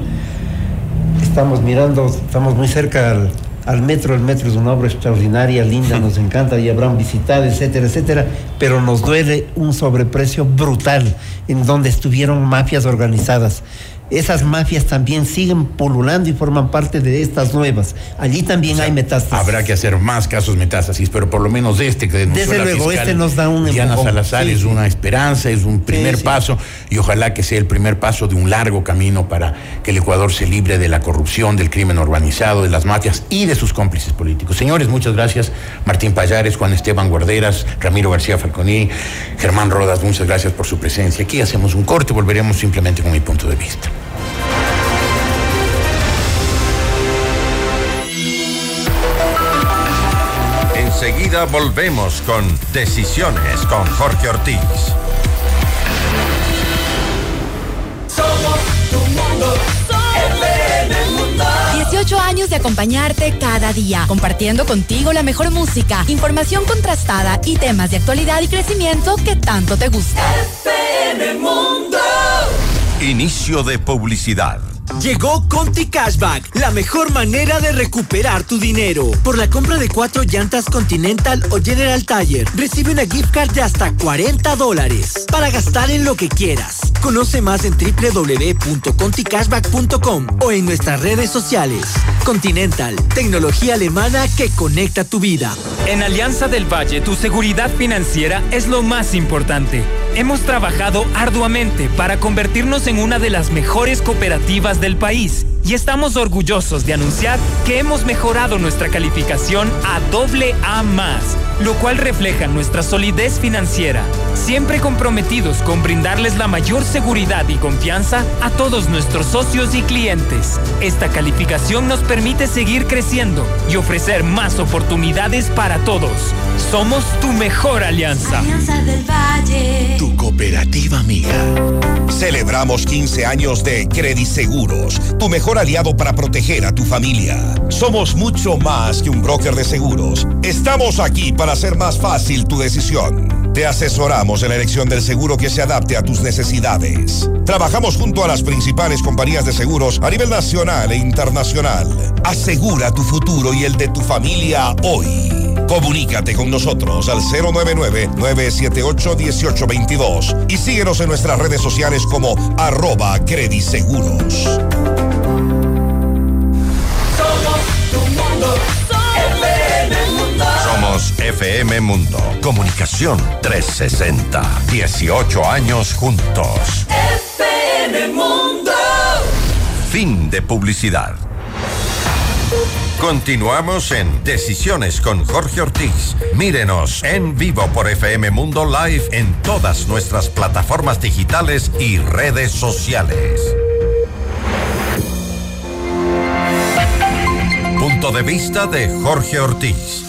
Estamos mirando, estamos muy cerca al, al metro, el metro es una obra extraordinaria, linda, nos [laughs] encanta, y habrán visitado, etcétera, etcétera, pero nos duele un sobreprecio brutal en donde estuvieron mafias organizadas. Esas mafias también siguen pululando y forman parte de estas nuevas. Allí también hay metástasis. Habrá que hacer más casos metástasis, pero por lo menos este que denunció Desde la luego, fiscal este nos da un Diana empujón. Salazar Sí, es una esperanza, es un primer sí. paso y ojalá que sea el primer paso de un largo camino para que el Ecuador se libre de la corrupción, del crimen organizado, de las mafias y de sus cómplices políticos. Señores, muchas gracias. Martín Payares, Juan Esteban Guarderas, Ramiro García Falconi, Germán Rodas, muchas gracias por su presencia. Aquí hacemos un corte, volveremos simplemente con mi punto de vista. Enseguida volvemos con Decisiones con Jorge Ortiz. Somos tu mundo. FM Mundo. 18 años de acompañarte cada día, compartiendo contigo la mejor música, información contrastada y temas de actualidad y crecimiento que tanto te gusta. FM Mundo. Inicio de publicidad. Llegó Conti Cashback, la mejor manera de recuperar tu dinero. Por la compra de cuatro llantas Continental o General Tire, recibe una gift card de hasta 40 dólares para gastar en lo que quieras. Conoce más en www.conticashback.com o en nuestras redes sociales. Continental, tecnología alemana que conecta tu vida. En Alianza del Valle, tu seguridad financiera es lo más importante. Hemos trabajado arduamente para convertirnos en una de las mejores cooperativas del país y estamos orgullosos de anunciar que hemos mejorado nuestra calificación a doble A lo cual refleja nuestra solidez financiera, siempre comprometidos con brindarles la mayor seguridad y confianza a todos nuestros socios y clientes. Esta calificación nos permite seguir creciendo y ofrecer más oportunidades para todos. Somos tu mejor alianza. Alianza del Valle. Tu cooperativa amiga. Celebramos 15 años de Credit Seguros, tu mejor aliado para proteger a tu familia. Somos mucho más que un broker de seguros. Estamos aquí para hacer más fácil tu decisión. Te asesoramos en la elección del seguro que se adapte a tus necesidades. Trabajamos junto a las principales compañías de seguros a nivel nacional e internacional. Asegura tu futuro y el de tu familia hoy. Comunícate con nosotros al 099-978-1822 y síguenos en nuestras redes sociales como arroba crediseguros. FM Mundo. Comunicación 360. 18 años juntos. FM Mundo. Fin de publicidad. Continuamos en Decisiones con Jorge Ortiz. Mírenos en vivo por FM Mundo Live en todas nuestras plataformas digitales y redes sociales. Punto de vista de Jorge Ortiz.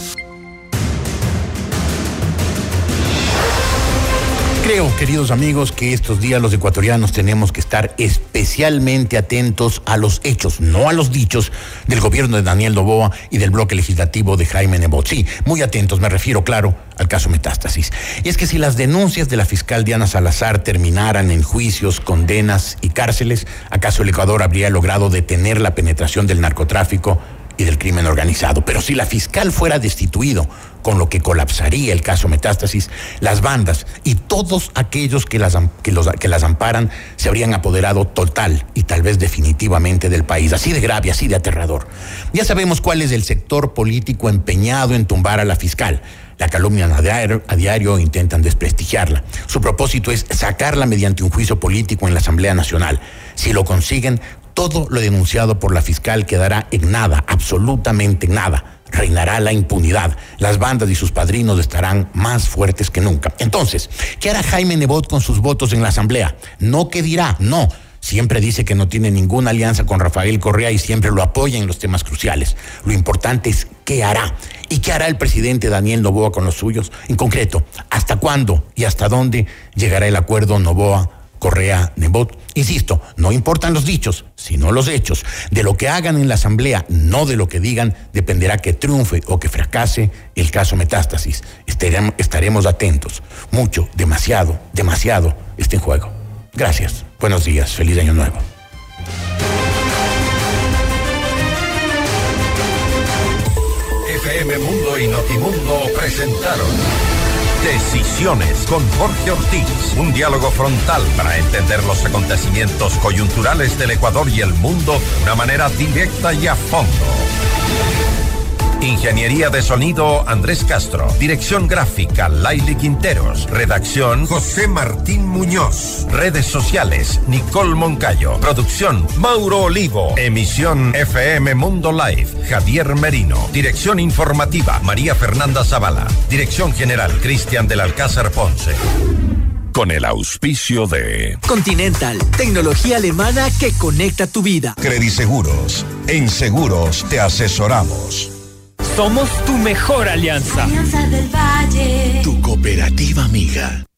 Creo, queridos amigos, que estos días los ecuatorianos tenemos que estar especialmente atentos a los hechos, no a los dichos del gobierno de Daniel Doboa y del bloque legislativo de Jaime Nebot. Sí, muy atentos, me refiero, claro, al caso Metástasis. Y es que si las denuncias de la fiscal Diana Salazar terminaran en juicios, condenas y cárceles, ¿acaso el Ecuador habría logrado detener la penetración del narcotráfico y del crimen organizado. Pero si la fiscal fuera destituido, con lo que colapsaría el caso Metástasis, las bandas y todos aquellos que las, que, las amparan se habrían apoderado total y tal vez definitivamente del país. Así de grave, así de aterrador. Ya sabemos cuál es el sector político empeñado en tumbar a la fiscal. La calumnian a diario, a intentan desprestigiarla. Su propósito es sacarla mediante un juicio político en la Asamblea Nacional. Si lo consiguen, todo lo denunciado por la fiscal quedará en nada, absolutamente en nada. Reinará la impunidad. Las bandas y sus padrinos estarán más fuertes que nunca. Entonces, ¿qué hará Jaime Nebot con sus votos en la Asamblea? No qué dirá, no. Siempre dice que no tiene ninguna alianza con Rafael Correa y siempre lo apoya en los temas cruciales. Lo importante es qué hará. ¿Y qué hará el presidente Daniel Novoa con los suyos? En concreto, ¿hasta cuándo y hasta dónde llegará el acuerdo Novoa? Correa Nebot. Insisto, no importan los dichos, sino los hechos. De lo que hagan en la Asamblea, no de lo que digan, dependerá que triunfe o que fracase el caso Metástasis. Estaremos, atentos. Mucho, demasiado, demasiado está en juego. Gracias. Buenos días. Feliz Año Nuevo. FM Mundo y Notimundo presentaron Decisiones con Jorge Ortiz. Un diálogo frontal para entender los acontecimientos coyunturales del Ecuador y el mundo de una manera directa y a fondo. Ingeniería de sonido Andrés Castro. Dirección gráfica Laili Quinteros. Redacción José Martín Muñoz. Redes sociales Nicole Moncayo. Producción Mauro Olivo. Emisión FM Mundo Live Javier Merino. Dirección informativa María Fernanda Zavala. Dirección general Cristian del Alcázar Ponce. Con el auspicio de Continental, tecnología alemana que conecta tu vida. Crediseguros. En seguros te asesoramos. Somos tu mejor alianza. Alianza del Valle. Tu cooperativa amiga.